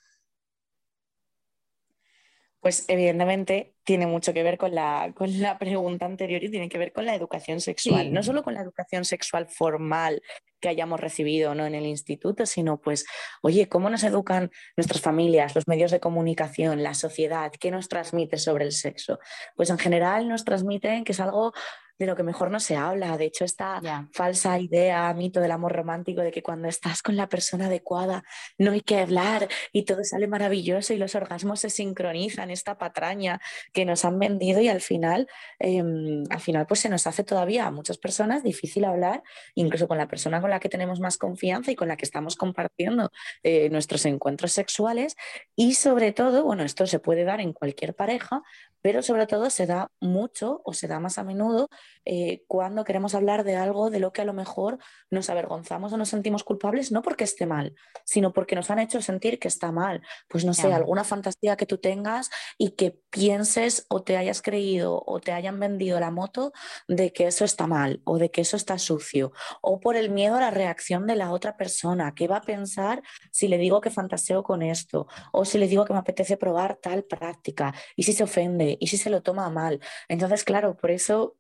Pues evidentemente tiene mucho que ver con la, con la pregunta anterior y tiene que ver con la educación sexual. No solo con la educación sexual formal que hayamos recibido ¿no? en el instituto, sino pues, oye, ¿cómo nos educan nuestras familias, los medios de comunicación, la sociedad? ¿Qué nos transmite sobre el sexo? Pues en general nos transmiten que es algo de lo que mejor no se habla. De hecho, esta falsa idea, mito del amor romántico, de que cuando estás con la persona adecuada no hay que hablar y todo sale maravilloso y los orgasmos se sincronizan, esta patraña que nos han vendido y al final, em, al final pues se nos hace todavía a muchas personas difícil hablar, incluso con la persona con la que tenemos más confianza y con la que estamos compartiendo eh, nuestros encuentros sexuales y sobre todo, bueno, esto se puede dar en cualquier pareja, pero sobre todo se da mucho o se da más a menudo eh, cuando queremos hablar de algo de lo que a lo mejor nos avergonzamos o nos sentimos culpables, no porque esté mal, sino porque nos han hecho sentir que está mal. Pues no sé, alguna fantasía que tú tengas y que pienses o te hayas creído o te hayan vendido la moto de que eso está mal o de que eso está sucio, o por el miedo a la reacción de la otra persona, qué va a pensar si le digo que fantaseo con esto, o si le digo que me apetece probar tal práctica, y si se ofende, y si se lo toma mal. Entonces, claro, por eso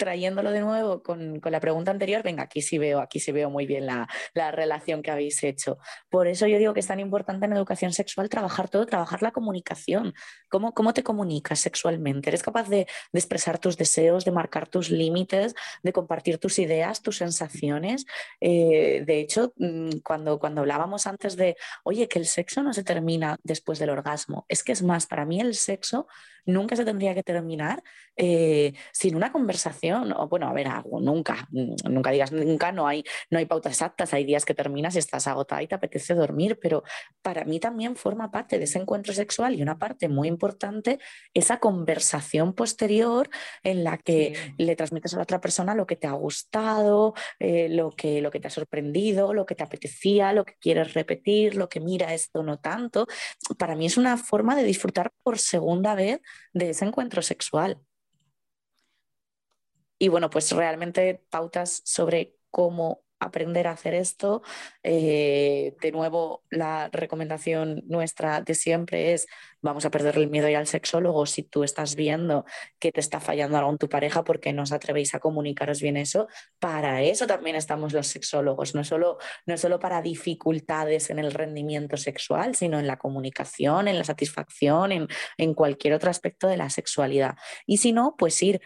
trayéndolo de nuevo con, la pregunta anterior, venga, aquí sí veo, aquí sí veo muy bien la, relación que habéis hecho. Por eso yo digo que es tan importante en educación sexual trabajar todo, trabajar la comunicación. ¿Cómo, cómo te comunicas sexualmente? ¿Eres capaz de, expresar tus deseos, de marcar tus límites, de compartir tus ideas, tus sensaciones? Eh, de hecho, mm, cuando, cuando hablábamos antes de, oye, que el sexo no se termina después del orgasmo, es que es más, para mí el sexo nunca se tendría que terminar eh, sin una conversación conversación, o bueno, a ver, algo, nunca, mm, nunca digas nunca, no hay, no hay pautas exactas, hay días que terminas y estás agotada y te apetece dormir, pero para mí también forma parte de ese encuentro sexual y una parte muy importante, esa conversación posterior en la que le transmites a la otra persona lo que te ha gustado, eh, lo, que, lo que te ha sorprendido, lo que te apetecía, lo que quieres repetir, lo que mira esto no tanto. Para mí es una forma de disfrutar por segunda vez de ese encuentro sexual. Y bueno, pues realmente pautas sobre cómo aprender a hacer esto. Eh, de nuevo, la recomendación nuestra de siempre es vamos a perder el miedo y al sexólogo si tú estás viendo que te está fallando algo en tu pareja porque no os atrevéis a comunicaros bien eso. Para eso también estamos los sexólogos, no solo, no solo para dificultades en el rendimiento sexual, sino en la comunicación, en la satisfacción, en, en cualquier otro aspecto de la sexualidad. Y si no, pues ir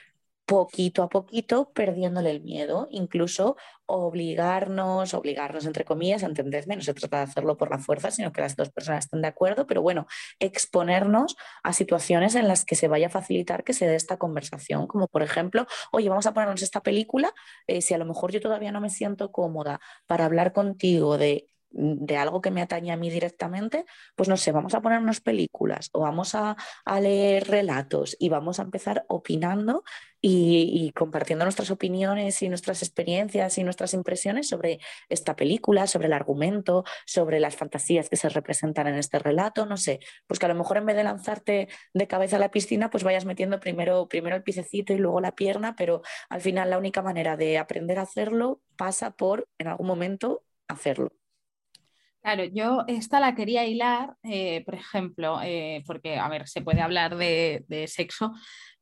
poquito a poquito perdiéndole el miedo, incluso obligarnos, obligarnos entre comillas, entendedme, no se trata de hacerlo por la fuerza, sino que las dos personas estén de acuerdo, pero bueno, exponernos a situaciones en las que se vaya a facilitar que se dé esta conversación, como por ejemplo, oye, vamos a ponernos esta película, eh, si a lo mejor yo todavía no me siento cómoda para hablar contigo de de algo que me atañe a mí directamente, pues no sé, vamos a ponernos películas o vamos a, leer relatos y vamos a empezar opinando y, compartiendo nuestras opiniones y nuestras experiencias y nuestras impresiones sobre esta película, sobre el argumento, sobre las fantasías que se representan en este relato, no sé, pues que a lo mejor en vez de lanzarte de cabeza a la piscina, pues vayas metiendo primero, primero el piececito y luego la pierna, pero al final la única manera de aprender a hacerlo pasa por, en algún momento, hacerlo. Claro, yo esta la quería hilar, eh, por ejemplo, eh, porque, a ver, se puede hablar de, sexo,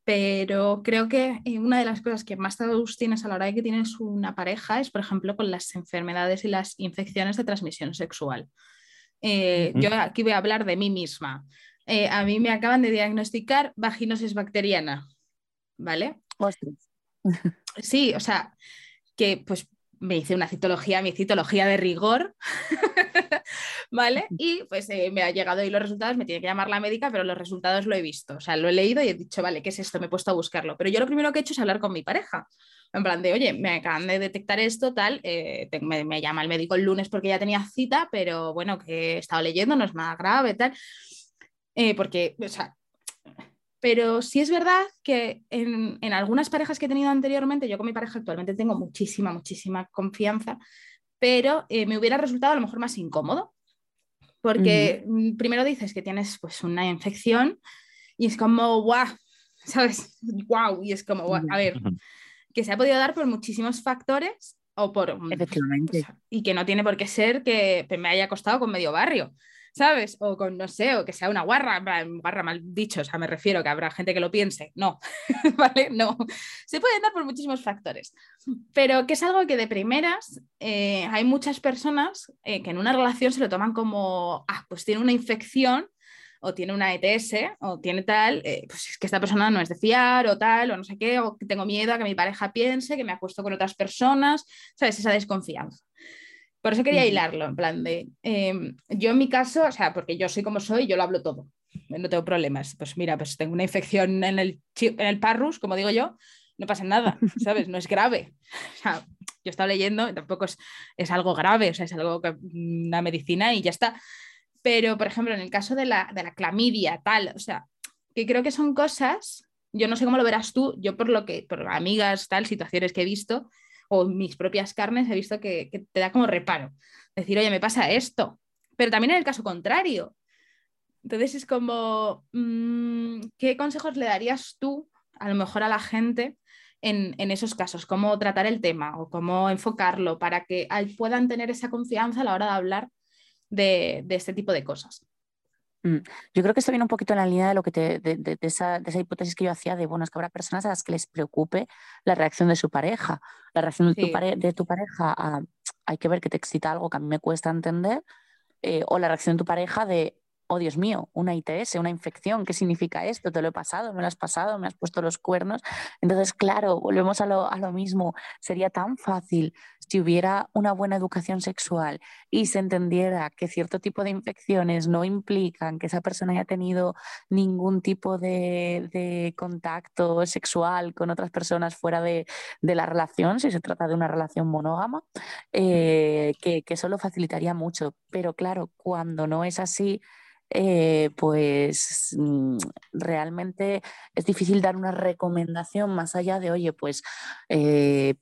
pero creo que eh, una de las cosas que más tabús tienes a la hora de que tienes una pareja es, por ejemplo, con las enfermedades y las infecciones de transmisión sexual. Yo aquí voy a hablar de mí misma. a mí me acaban de diagnosticar vaginosis bacteriana, ¿vale? Sí, o sea, que pues me hice una citología, mi citología de rigor, ¿vale? Y pues eh, me ha llegado ahí los resultados, me tiene que llamar la médica, pero los resultados lo he visto, o sea, lo he leído y he dicho, vale, ¿qué es esto? Me he puesto a buscarlo. Pero yo lo primero que he hecho es hablar con mi pareja, en plan de, oye, me acaban de detectar esto, tal, eh, me, llama el médico el lunes porque ya tenía cita, pero bueno, que he estado leyendo, no es nada grave, tal. Eh, porque, o sea, pero sí es verdad que en, algunas parejas que he tenido anteriormente, yo con mi pareja actualmente tengo muchísima, muchísima confianza, pero eh, me hubiera resultado a lo mejor más incómodo. Porque mm, primero dices que tienes pues una infección y es como, guau, ¿sabes? Guau, y es como, a ver, que se ha podido dar por muchísimos factores o por... Mm, y que no tiene por qué ser que me haya costado con medio barrio. ¿Sabes? O con, no sé, o que sea una guarra, guarra mal dicho, o sea, me refiero que habrá gente que lo piense. No, ¿vale? No. Se pueden dar por muchísimos factores. Pero que es algo que de primeras eh, hay muchas personas eh, que en una relación se lo toman como, ah, pues tiene una infección o tiene una ETS o tiene tal, eh, pues es que esta persona no es de fiar o tal, o no sé qué, o tengo miedo a que mi pareja piense que me acuesto con otras personas, ¿sabes? Esa desconfianza. Por eso quería hilarlo, en plan de, em, yo en mi caso, o sea, porque yo soy como soy, yo lo hablo todo, no tengo problemas. Pues mira, pues tengo una infección en el, en el parrus, como digo yo, no pasa nada, ¿sabes? No es grave. O sea, yo estaba leyendo, tampoco es, es algo grave, o sea, es algo que una medicina y ya está. Pero, por ejemplo, en el caso de la, de la clamidia, tal, o sea, que creo que son cosas, yo no sé cómo lo verás tú, yo por lo que, por amigas, tal, situaciones que he visto, o mis propias carnes he visto que, te da como reparo. Decir, oye, me pasa esto. Pero también en el caso contrario. Entonces es como, mm, ¿qué consejos le darías tú a lo mejor a la gente en, esos casos? ¿Cómo tratar el tema o cómo enfocarlo para que puedan tener esa confianza a la hora de hablar de este tipo de cosas? Mm, yo creo que esto viene un poquito en la línea de, lo que te, de, esa, hipótesis que yo hacía de, bueno, es que habrá personas a las que les preocupe la reacción de su pareja. La reacción de, tu, de tu pareja hay que ver que te excita algo que a mí me cuesta entender, eh, o la reacción de tu pareja de, oh Dios mío, una ITS, una infección, ¿qué significa esto? ¿Te lo he pasado? ¿Me lo has pasado? ¿Me has puesto los cuernos? Entonces, claro, volvemos a lo, a lo mismo. Sería tan fácil si hubiera una buena educación sexual y se entendiera que cierto tipo de infecciones no implican que esa persona haya tenido ningún tipo de, de contacto sexual con otras personas fuera de, de, la relación, si se trata de una relación monógama, eh, que, que eso lo facilitaría mucho. Pero claro, cuando no es así, eh, pues mm, realmente es difícil dar una recomendación más allá de, oye, pues eh,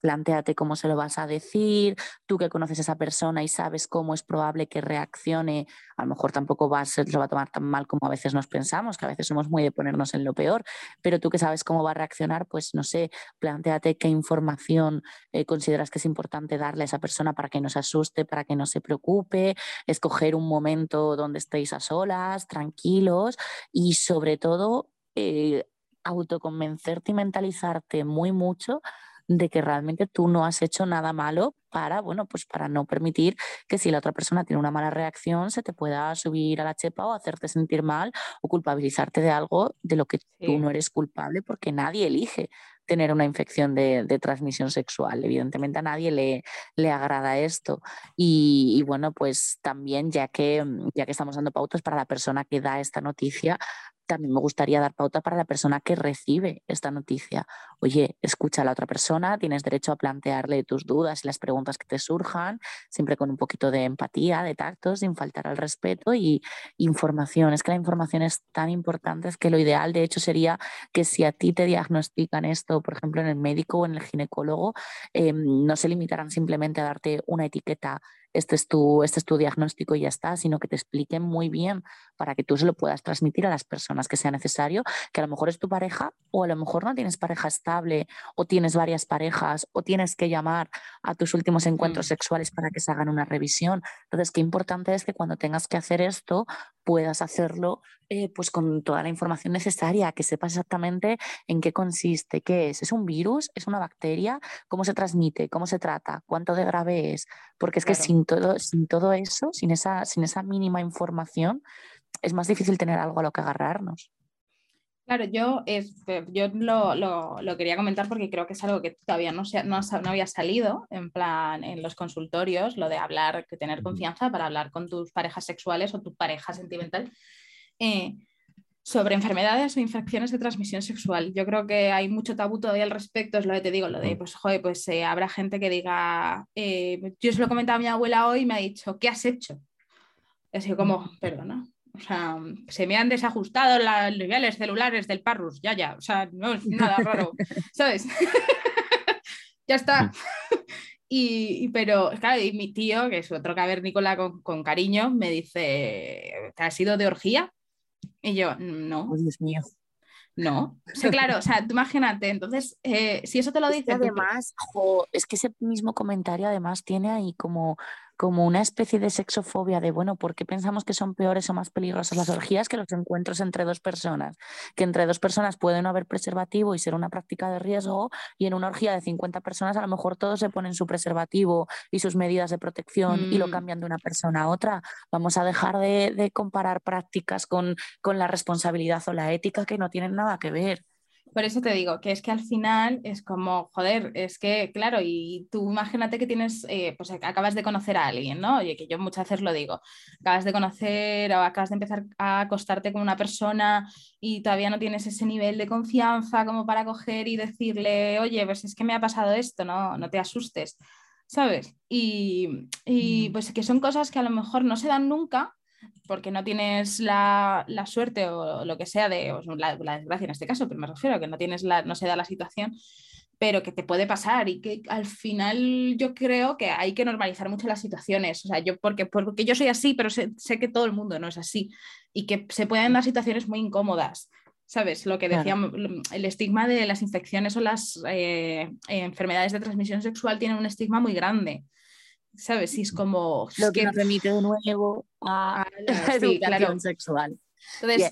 planteate cómo se lo vas a decir, tú que conoces a esa persona y sabes cómo es probable que reaccione, a lo mejor tampoco va a ser, lo va a tomar tan mal como a veces nos pensamos, que a veces somos muy de ponernos en lo peor, pero tú que sabes cómo va a reaccionar, pues no sé, planteate qué información eh, consideras que es importante darle a esa persona para que no se asuste, para que no se preocupe, escoger un momento donde estéis solas, tranquilos y sobre todo eh, autoconvencerte y mentalizarte muy mucho de que realmente tú no has hecho nada malo para, bueno, pues para no permitir que si la otra persona tiene una mala reacción se te pueda subir a la chepa o hacerte sentir mal o culpabilizarte de algo de lo que tú no eres culpable porque nadie elige tener una infección de, transmisión sexual. Evidentemente a nadie le, le agrada esto. Y, y, bueno, pues también ya que, ya que estamos dando pautas para la persona que da esta noticia, también me gustaría dar pauta para la persona que recibe esta noticia. Oye, escucha a la otra persona, tienes derecho a plantearle tus dudas y las preguntas que te surjan, siempre con un poquito de empatía, de tacto, sin faltar al respeto y información. Es que la información es tan importante, que lo ideal de hecho sería que si a ti te diagnostican esto, por ejemplo, en el médico o en el ginecólogo, em, no se limitaran simplemente a darte una etiqueta este es, tu, este es tu diagnóstico y ya está, sino que te expliquen muy bien para que tú se lo puedas transmitir a las personas que sea necesario, que a lo mejor es tu pareja o a lo mejor no tienes pareja estable o tienes varias parejas o tienes que llamar a tus últimos encuentros mm. sexuales para que se hagan una revisión. Entonces, qué importante es que cuando tengas que hacer esto puedas hacerlo eh, pues con toda la información necesaria, que sepas exactamente en qué consiste, qué es. ¿Es un virus? ¿Es una bacteria? ¿Cómo se transmite? ¿Cómo se trata? ¿Cuánto de grave es? Porque es que sin todo, sin todo eso, sin esa, sin esa mínima información, es más difícil tener algo a lo que agarrarnos. Claro, yo, es, yo lo, lo, lo, quería comentar porque creo que es algo que todavía no, se, no, no, había salido en plan en los consultorios, lo de hablar, que tener confianza para hablar con tus parejas sexuales o tu pareja sentimental. Eh, sobre enfermedades o infecciones de transmisión sexual. Yo creo que hay mucho tabú todavía al respecto, es lo que te digo, lo de, pues, joder, pues eh, habrá gente que diga, eh, yo se lo he comentado a mi abuela hoy y me ha dicho, ¿qué has hecho? Así como, perdona. O sea, se me han desajustado los niveles celulares del parrus, ya, ya, o sea, no es nada raro, ¿sabes? ya está. Y, pero, claro, y mi tío, que es otro cavernícola con, con cariño, me dice, ¿te has ido de orgía? Y yo, no. Oh, Dios mío. No, sí, claro, o sea, imagínate, entonces, eh, si eso te lo dice... Además, es que ese mismo comentario además tiene ahí como como una especie de sexofobia de, bueno, ¿por qué pensamos que son peores o más peligrosas las orgías que los encuentros entre dos personas? Que entre dos personas pueden no haber preservativo y ser una práctica de riesgo y en una orgía de 50 personas a lo mejor todos se ponen su preservativo y sus medidas de protección y lo mm. cambian de una persona a otra. Vamos a dejar de, de comparar prácticas con, con la responsabilidad o la ética que no tienen nada que ver. Por eso te digo que es que al final es como, joder, es que, claro, y tú imagínate que tienes, eh, pues acabas de conocer a alguien, ¿no? Oye, que yo muchas veces lo digo, acabas de conocer o acabas de empezar a acostarte con una persona y todavía no tienes ese nivel de confianza como para coger y decirle, oye, pues es que me ha pasado esto, no, no te asustes, ¿sabes? Y, y pues que son cosas que a lo mejor no se dan nunca porque no tienes la, la suerte o lo que sea de la, la, desgracia en este caso, pero me refiero a que no tienes la, no se da la situación, pero que te puede pasar y que al final yo creo que hay que normalizar mucho las situaciones, o sea, yo porque, porque yo soy así, pero sé, sé que todo el mundo no es así y que se pueden dar situaciones muy incómodas. ¿Sabes? Lo que decíamos, el estigma de las infecciones o las eh, enfermedades de transmisión sexual tienen un estigma muy grande. ¿Sabes? Si es como... Lo que, nos remite de nuevo a, la educación sexual.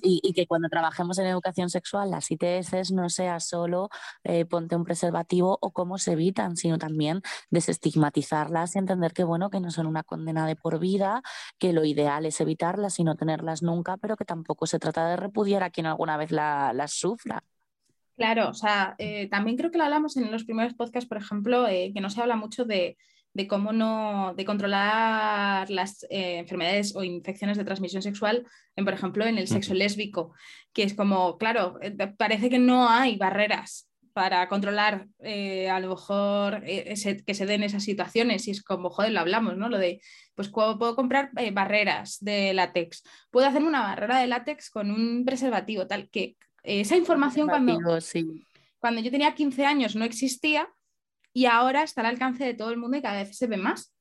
y, que cuando trabajemos en educación sexual, las ITS no sea solo eh, ponte un preservativo o cómo se evitan, sino también desestigmatizarlas y entender que bueno, que no son una condena de por vida, que lo ideal es evitarlas y no tenerlas nunca, pero que tampoco se trata de repudiar a quien alguna vez las sufra. Claro, o sea, eh, también creo que lo hablamos en los primeros podcasts, por ejemplo, eh, que no se habla mucho de, de cómo no, de controlar las eh, enfermedades o infecciones de transmisión sexual, en, por ejemplo, en el sexo lésbico, que es como, claro, eh, parece que no hay barreras para controlar eh, a lo mejor que se den esas situaciones. Y es como, joder, lo hablamos, ¿no? Lo de, pues puedo comprar barreras de látex, puedo hacer una barrera de látex con un preservativo, tal, que esa información cuando, cuando yo tenía 15 años no existía, y ahora está al alcance de todo el mundo y cada vez se ve más.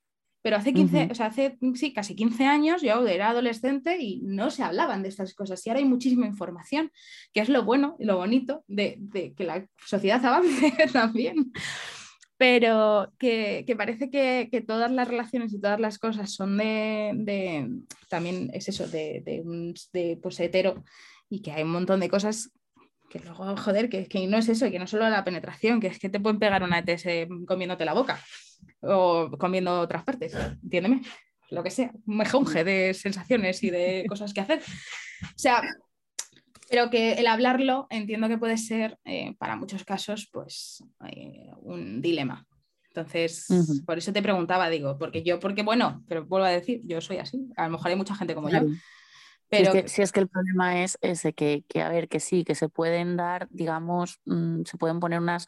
Pero hace 15, o sea, hace sí, casi 15 años yo era adolescente y no se hablaban de estas cosas. Y ahora hay muchísima información, que es lo bueno y lo bonito de, que la sociedad avance también. Pero que, parece que, todas las relaciones y todas las cosas son de, también es eso, de, un de pues, hetero y que hay un montón de cosas que luego, joder, que, que no es eso, que no solo la penetración, que es que te pueden pegar una ETS comiéndote la boca o comiendo otras partes, entiéndeme, lo que sea, un mejunje de sensaciones y de cosas que hacer. O sea, pero que el hablarlo entiendo que puede ser eh, para muchos casos pues eh, un dilema. Entonces, por eso te preguntaba, digo, porque yo, porque bueno, pero vuelvo a decir, yo soy así, a lo mejor hay mucha gente como yo si, es que, si, es que, el problema es ese, que, que, a ver, que sí, que se pueden dar, digamos, mm, se pueden poner unas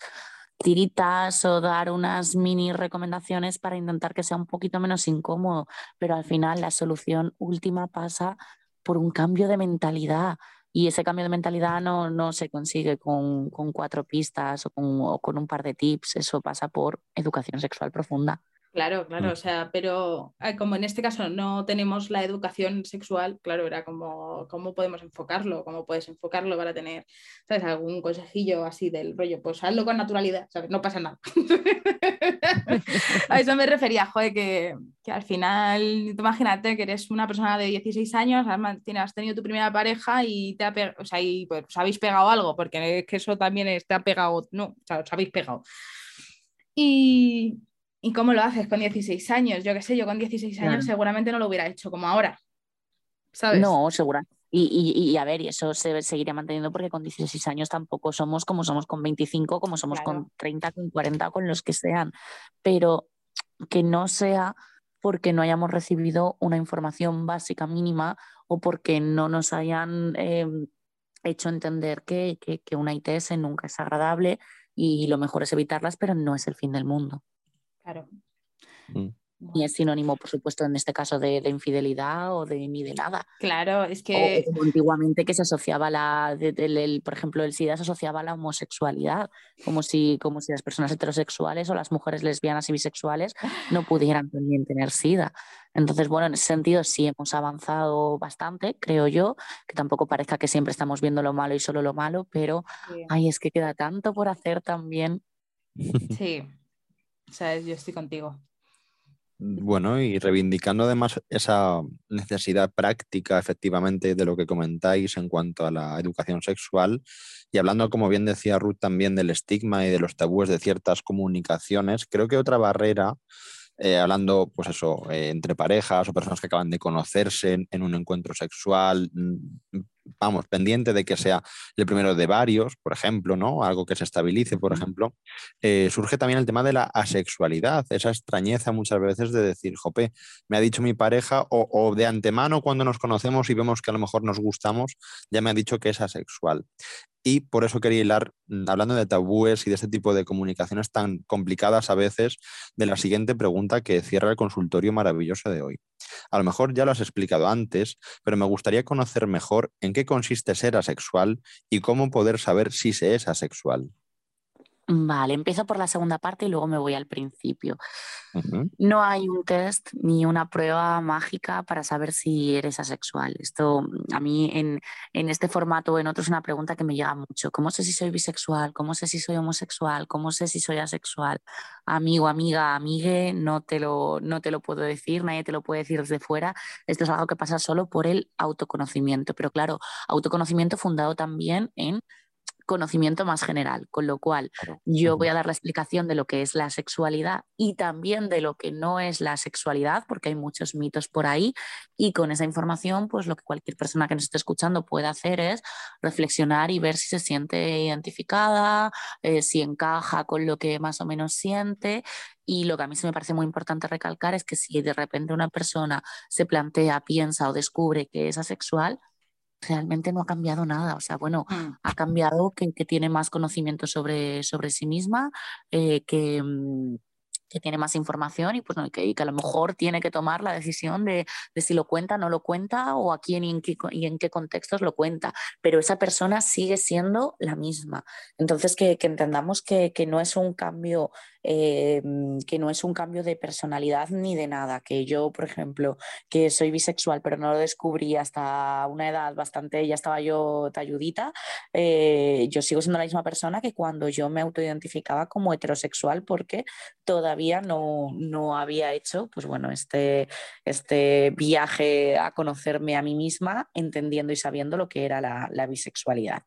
tiritas o dar unas mini recomendaciones para intentar que sea un poquito menos incómodo, pero al final la solución última pasa por un cambio de mentalidad y ese cambio de mentalidad no, no se consigue con, con cuatro pistas o con, o con un par de tips, eso pasa por educación sexual profunda. Claro, claro, mm. o sea, pero eh, como en este caso no tenemos la educación sexual, claro, era como, ¿cómo podemos enfocarlo? ¿Cómo puedes enfocarlo para tener, ¿sabes? Algún consejillo así del rollo, pues hazlo con naturalidad, ¿sabes? No pasa nada. A eso me refería, joder, que, al final, imagínate que eres una persona de 16 años, has, tenido tu primera pareja y te ha o sea, y pues habéis pegado algo, porque es que eso también está pegado, no, o sea, os habéis pegado. Y, ¿Y cómo lo haces con 16 años? Yo qué sé, yo con 16 años seguramente no lo hubiera hecho como ahora. ¿Sabes? No, segura. Y, y, a ver, y eso se seguiría manteniendo porque con 16 años tampoco somos como somos con 25, como somos con 30, con 40, con los que sean. Pero que no sea porque no hayamos recibido una información básica mínima o porque no nos hayan em, hecho entender que, que, que una ITS nunca es agradable y lo mejor es evitarlas, pero no es el fin del mundo. Claro. Mm. Ni es sinónimo, por supuesto, en este caso de, infidelidad o de ni de nada. Claro, es que. como antiguamente que se asociaba la. por ejemplo, el SIDA se asociaba a la homosexualidad, como si, como si las personas heterosexuales o las mujeres lesbianas y bisexuales no pudieran también tener SIDA. Entonces, bueno, en ese sentido sí hemos avanzado bastante, creo yo, que tampoco parezca que siempre estamos viendo lo malo y solo lo malo, pero ay, es que queda tanto por hacer también. Sí, yo estoy contigo. Bueno, y reivindicando además esa necesidad práctica, efectivamente, de lo que comentáis en cuanto a la educación sexual, y hablando, como bien decía Ruth, también del estigma y de los tabúes de ciertas comunicaciones, creo que otra barrera eh, hablando, pues eso, eh, entre parejas o personas que acaban de conocerse en, un encuentro sexual, mm, vamos, pendiente de que sea el primero de varios, por ejemplo, ¿no? Algo que se estabilice, por ejemplo, eh, surge también el tema de la asexualidad, esa extrañeza muchas veces de decir, jope, me ha dicho mi pareja, o, o de antemano cuando nos conocemos y vemos que a lo mejor nos gustamos, ya me ha dicho que es asexual. Y por eso quería hilar, mm, hablando de tabúes y de este tipo de comunicaciones tan complicadas a veces, de la siguiente pregunta que cierra el consultorio maravilloso de hoy. A lo mejor ya lo has explicado antes, pero me gustaría conocer mejor en qué consiste ser asexual y cómo poder saber si se es asexual. Vale, empiezo por la segunda parte y luego me voy al principio. No hay un test ni una prueba mágica para saber si eres asexual. Esto a mí en, este formato o en otros es una pregunta que me llega mucho. ¿Cómo sé si soy bisexual? ¿Cómo sé si soy homosexual? ¿Cómo sé si soy asexual? Amigo, amiga, amigue, no te lo, no te lo puedo decir, nadie te lo puede decir desde fuera. Esto es algo que pasa solo por el autoconocimiento. Pero claro, autoconocimiento fundado también en conocimiento más general, con lo cual yo voy a dar la explicación de lo que es la sexualidad y también de lo que no es la sexualidad, porque hay muchos mitos por ahí y con esa información, pues lo que cualquier persona que nos esté escuchando puede hacer es reflexionar y ver si se siente identificada, eh, si encaja con lo que más o menos siente. Y lo que a mí se me parece muy importante recalcar es que si de repente una persona se plantea, piensa o descubre que es asexual, realmente no ha cambiado nada. O sea, bueno, mm. ha cambiado que, tiene más conocimiento sobre, sobre sí misma, eh, que, mm, tiene más información y, pues, no, que, que, a lo mejor tiene que tomar la decisión de, de si lo cuenta, no lo cuenta o a quién y en, qué, y en qué contextos lo cuenta. Pero esa persona sigue siendo la misma. Entonces, que, que entendamos que, que, no es un cambio eh, que no es un cambio de personalidad ni de nada, que yo, por ejemplo, que soy bisexual, pero no lo descubrí hasta una edad bastante, ya estaba yo talludita, eh, yo sigo siendo la misma persona que cuando yo me autoidentificaba como heterosexual porque todavía no, no había hecho, pues bueno, este, este viaje a conocerme a mí misma, entendiendo y sabiendo lo que era la, la bisexualidad.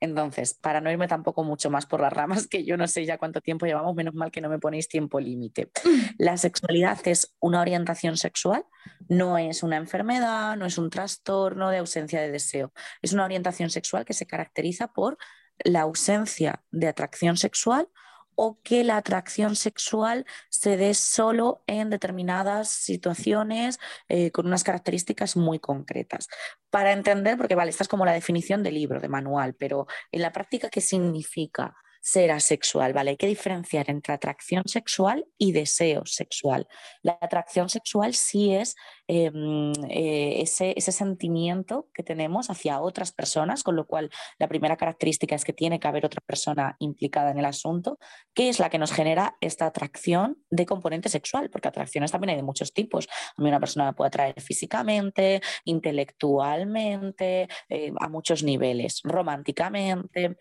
Entonces, para no irme tampoco mucho más por las ramas, que yo no sé ya cuánto tiempo llevamos, menos mal que no me ponéis tiempo límite. Mm. La sexualidad es una orientación sexual, no es una enfermedad, no es un trastorno de ausencia de deseo. Es una orientación sexual que se caracteriza por la ausencia de atracción sexual o que la atracción sexual se dé solo en determinadas situaciones eh, con unas características muy concretas. Para entender, porque vale, esta es como la definición del libro, de manual, pero en la práctica, ¿qué significa? Ser asexual, ¿vale? Hay que diferenciar entre atracción sexual y deseo sexual. La atracción sexual sí es em, eh, ese, ese, sentimiento que tenemos hacia otras personas, con lo cual la primera característica es que tiene que haber otra persona implicada en el asunto, que es la que nos genera esta atracción de componente sexual, porque atracciones también hay de muchos tipos. A mí una persona me puede atraer físicamente, intelectualmente, eh, a muchos niveles, románticamente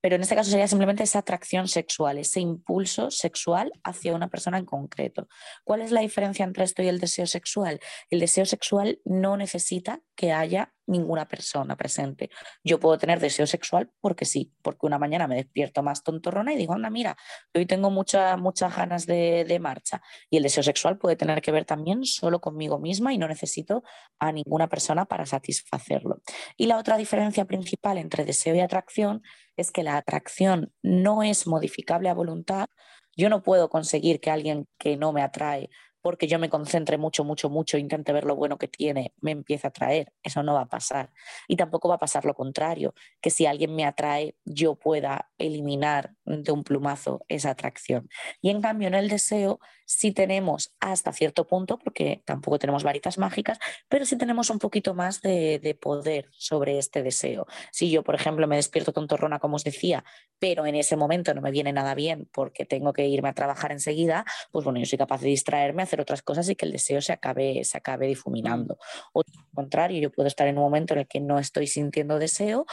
pero en este caso sería simplemente esa atracción sexual, ese impulso sexual hacia una persona en concreto. ¿Cuál es la diferencia entre esto y el deseo sexual? El deseo sexual no necesita que haya ninguna persona presente. Yo puedo tener deseo sexual porque sí, porque una mañana me despierto más tontorrona y digo, anda, mira, hoy tengo muchas muchas ganas de, de marcha. Y el deseo sexual puede tener que ver también solo conmigo misma y no necesito a ninguna persona para satisfacerlo. Y la otra diferencia principal entre deseo y atracción es que la atracción no es modificable a voluntad. Yo no puedo conseguir que alguien que no me atrae porque yo me concentre mucho, mucho, mucho, intente ver lo bueno que tiene, me empiece a atraer. Eso no va a pasar. Y tampoco va a pasar lo contrario, que si alguien me atrae, yo pueda eliminar de un plumazo esa atracción. Y en cambio, en el deseo, sí tenemos hasta cierto punto, porque tampoco tenemos varitas mágicas, pero sí tenemos un poquito más de, de poder sobre este deseo. Si yo, por ejemplo, me despierto tontorrona, como os decía, pero en ese momento no me viene nada bien porque tengo que irme a trabajar enseguida, pues bueno, yo soy capaz de distraerme, hacer otras cosas y que el deseo se acabe, se acabe difuminando. O al contrario, yo puedo estar en un momento en el que no estoy sintiendo deseo,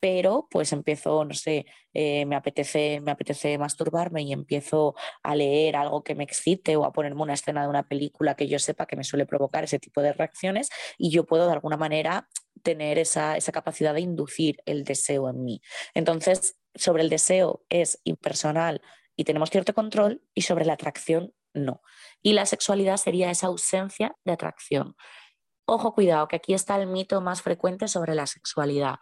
pero pues empiezo, no sé, eh, me, apetece, me apetece masturbarme y empiezo a leer algo que me excite o a ponerme una escena de una película que yo sepa que me suele provocar ese tipo de reacciones y yo puedo de alguna manera tener esa, esa capacidad de inducir el deseo en mí. Entonces, sobre el deseo es impersonal y tenemos cierto control y sobre la atracción no. Y la sexualidad sería esa ausencia de atracción. Ojo, cuidado, que aquí está el mito más frecuente sobre la sexualidad.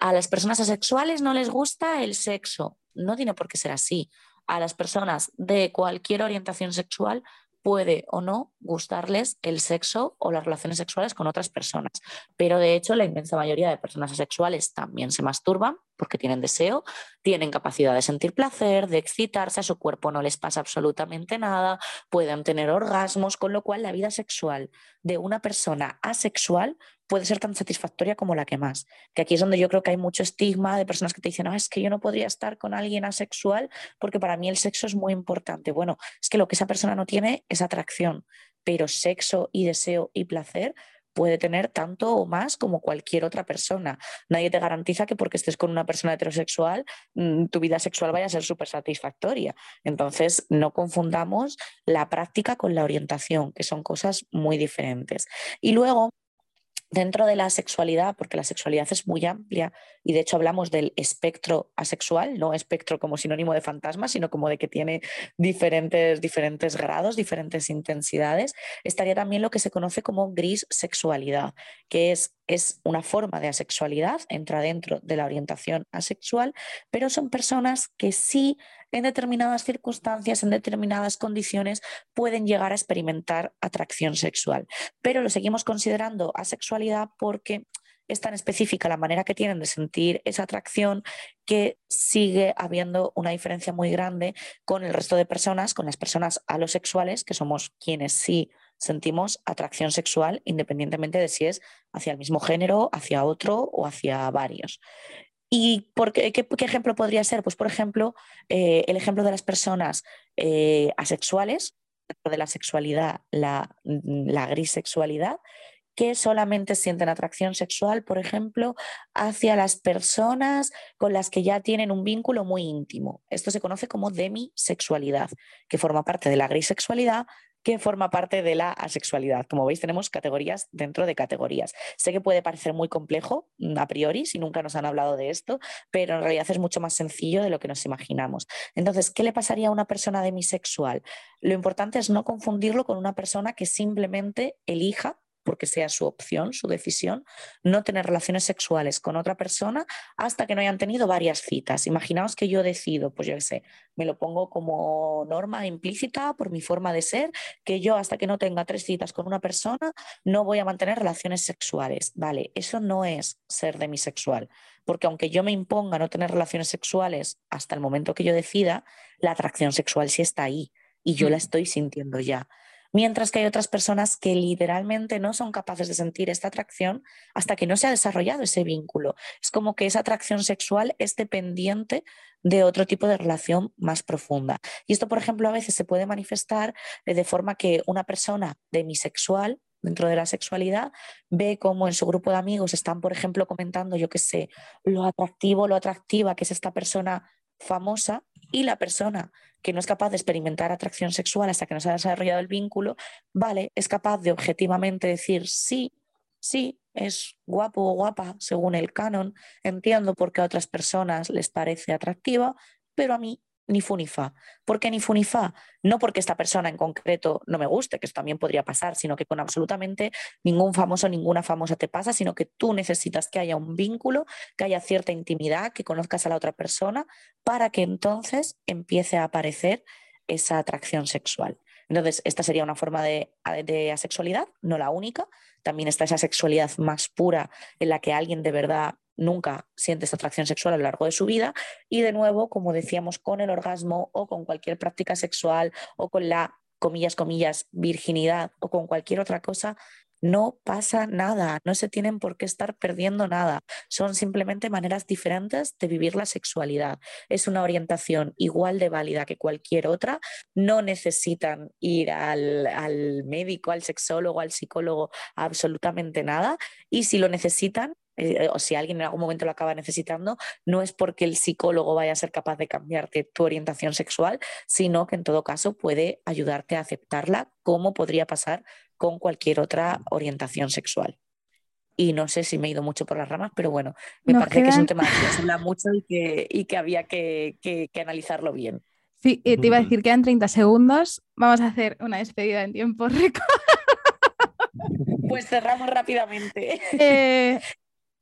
A las personas asexuales no les gusta el sexo. No tiene por qué ser así. A las personas de cualquier orientación sexual puede o no gustarles el sexo o las relaciones sexuales con otras personas. Pero de hecho la inmensa mayoría de personas asexuales también se masturban porque tienen deseo, tienen capacidad de sentir placer, de excitarse, a su cuerpo no les pasa absolutamente nada, pueden tener orgasmos, con lo cual la vida sexual de una persona asexual puede ser tan satisfactoria como la que más. Que aquí es donde yo creo que hay mucho estigma de personas que te dicen, es que yo no podría estar con alguien asexual porque para mí el sexo es muy importante. Bueno, es que lo que esa persona no tiene es atracción, pero sexo y deseo y placer puede tener tanto o más como cualquier otra persona. Nadie te garantiza que porque estés con una persona heterosexual, mm, tu vida sexual vaya a ser súper satisfactoria. Entonces, no confundamos la práctica con la orientación, que son cosas muy diferentes. Y luego, dentro de la sexualidad, porque la sexualidad es muy amplia y de hecho hablamos del espectro asexual, no espectro como sinónimo de fantasma, sino como de que tiene diferentes, diferentes grados, diferentes intensidades, estaría también lo que se conoce como gris sexualidad, que es, es una forma de asexualidad, entra dentro de la orientación asexual, pero son personas que sí en determinadas circunstancias, en determinadas condiciones, pueden llegar a experimentar atracción sexual. Pero lo seguimos considerando asexualidad porque es tan específica la manera que tienen de sentir esa atracción que sigue habiendo una diferencia muy grande con el resto de personas, con las personas alosexuales, que somos quienes sí sentimos atracción sexual independientemente de si es hacia el mismo género, hacia otro o hacia varios. ¿Y por qué, ejemplo podría ser? Pues, por ejemplo, eh, el ejemplo de las personas eh, asexuales, de la sexualidad, la, la grisexualidad, que solamente sienten atracción sexual, por ejemplo, hacia las personas con las que ya tienen un vínculo muy íntimo. Esto se conoce como demisexualidad, que forma parte de la grisexualidad, que forma parte de la asexualidad. Como veis, tenemos categorías dentro de categorías. Sé que puede parecer muy complejo mm, a priori, si nunca nos han hablado de esto, pero en realidad es mucho más sencillo de lo que nos imaginamos. Entonces, ¿qué le pasaría a una persona demisexual? Lo importante es no confundirlo con una persona que simplemente elija porque sea su opción, su decisión, no tener relaciones sexuales con otra persona hasta que no hayan tenido varias citas. Imaginaos que yo decido, pues yo qué sé, me lo pongo como norma implícita por mi forma de ser, que yo hasta que no tenga tres citas con una persona no voy a mantener relaciones sexuales. Vale, eso no es ser demisexual, porque aunque yo me imponga no tener relaciones sexuales hasta el momento que yo decida, la atracción sexual sí está ahí y yo la mm. estoy sintiendo ya. Mientras que hay otras personas que literalmente no son capaces de sentir esta atracción hasta que no se ha desarrollado ese vínculo. Es como que esa atracción sexual es dependiente de otro tipo de relación más profunda. Y esto, por ejemplo, a veces se puede manifestar de forma que una persona demisexual dentro de la sexualidad, ve cómo en su grupo de amigos están, por ejemplo, comentando, yo qué sé, lo atractivo, lo atractiva que es esta persona famosa y la persona que no es capaz de experimentar atracción sexual hasta que no se ha desarrollado el vínculo, vale, es capaz de objetivamente decir sí, sí, es guapo o guapa según el canon, entiendo por qué a otras personas les parece atractiva, pero a mí ni fu ni fa. ¿Por qué ni fu ni fa? No porque esta persona en concreto no me guste, que eso también podría pasar, sino que con absolutamente ningún famoso, ninguna famosa te pasa, sino que tú necesitas que haya un vínculo, que haya cierta intimidad, que conozcas a la otra persona, para que entonces empiece a aparecer esa atracción sexual. Entonces, esta sería una forma de, de, asexualidad, no la única. También está esa sexualidad más pura en la que alguien de verdad nunca siente esta atracción sexual a lo largo de su vida. Y de nuevo, como decíamos, con el orgasmo o con cualquier práctica sexual o con la, comillas, comillas, virginidad o con cualquier otra cosa, no pasa nada, no se tienen por qué estar perdiendo nada. Son simplemente maneras diferentes de vivir la sexualidad. Es una orientación igual de válida que cualquier otra. No necesitan ir al, al médico, al sexólogo, al psicólogo, absolutamente nada. Y si lo necesitan, eh, o si alguien en algún momento lo acaba necesitando, no es porque el psicólogo vaya a ser capaz de cambiarte tu orientación sexual, sino que en todo caso puede ayudarte a aceptarla como podría pasar con cualquier otra orientación sexual. Y no sé si me he ido mucho por las ramas, pero bueno, me parece que es un tema que se habla mucho y que, y que había que, que, analizarlo bien. Sí, te iba a decir que en 30 segundos vamos a hacer una despedida en tiempo récord. Pues cerramos rápidamente. Eh,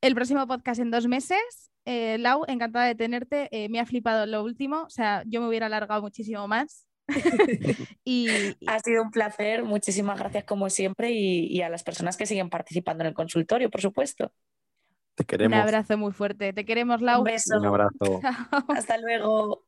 el próximo podcast en dos meses. Eh, Lau, encantada de tenerte. Eh, me ha flipado lo último. O sea, yo me hubiera alargado muchísimo más. y, ha sido un placer. Muchísimas gracias como siempre y, a las personas que siguen participando en el consultorio, por supuesto. Te queremos. Un abrazo muy fuerte. Te queremos, Lau. Un beso. Un abrazo. Hasta luego.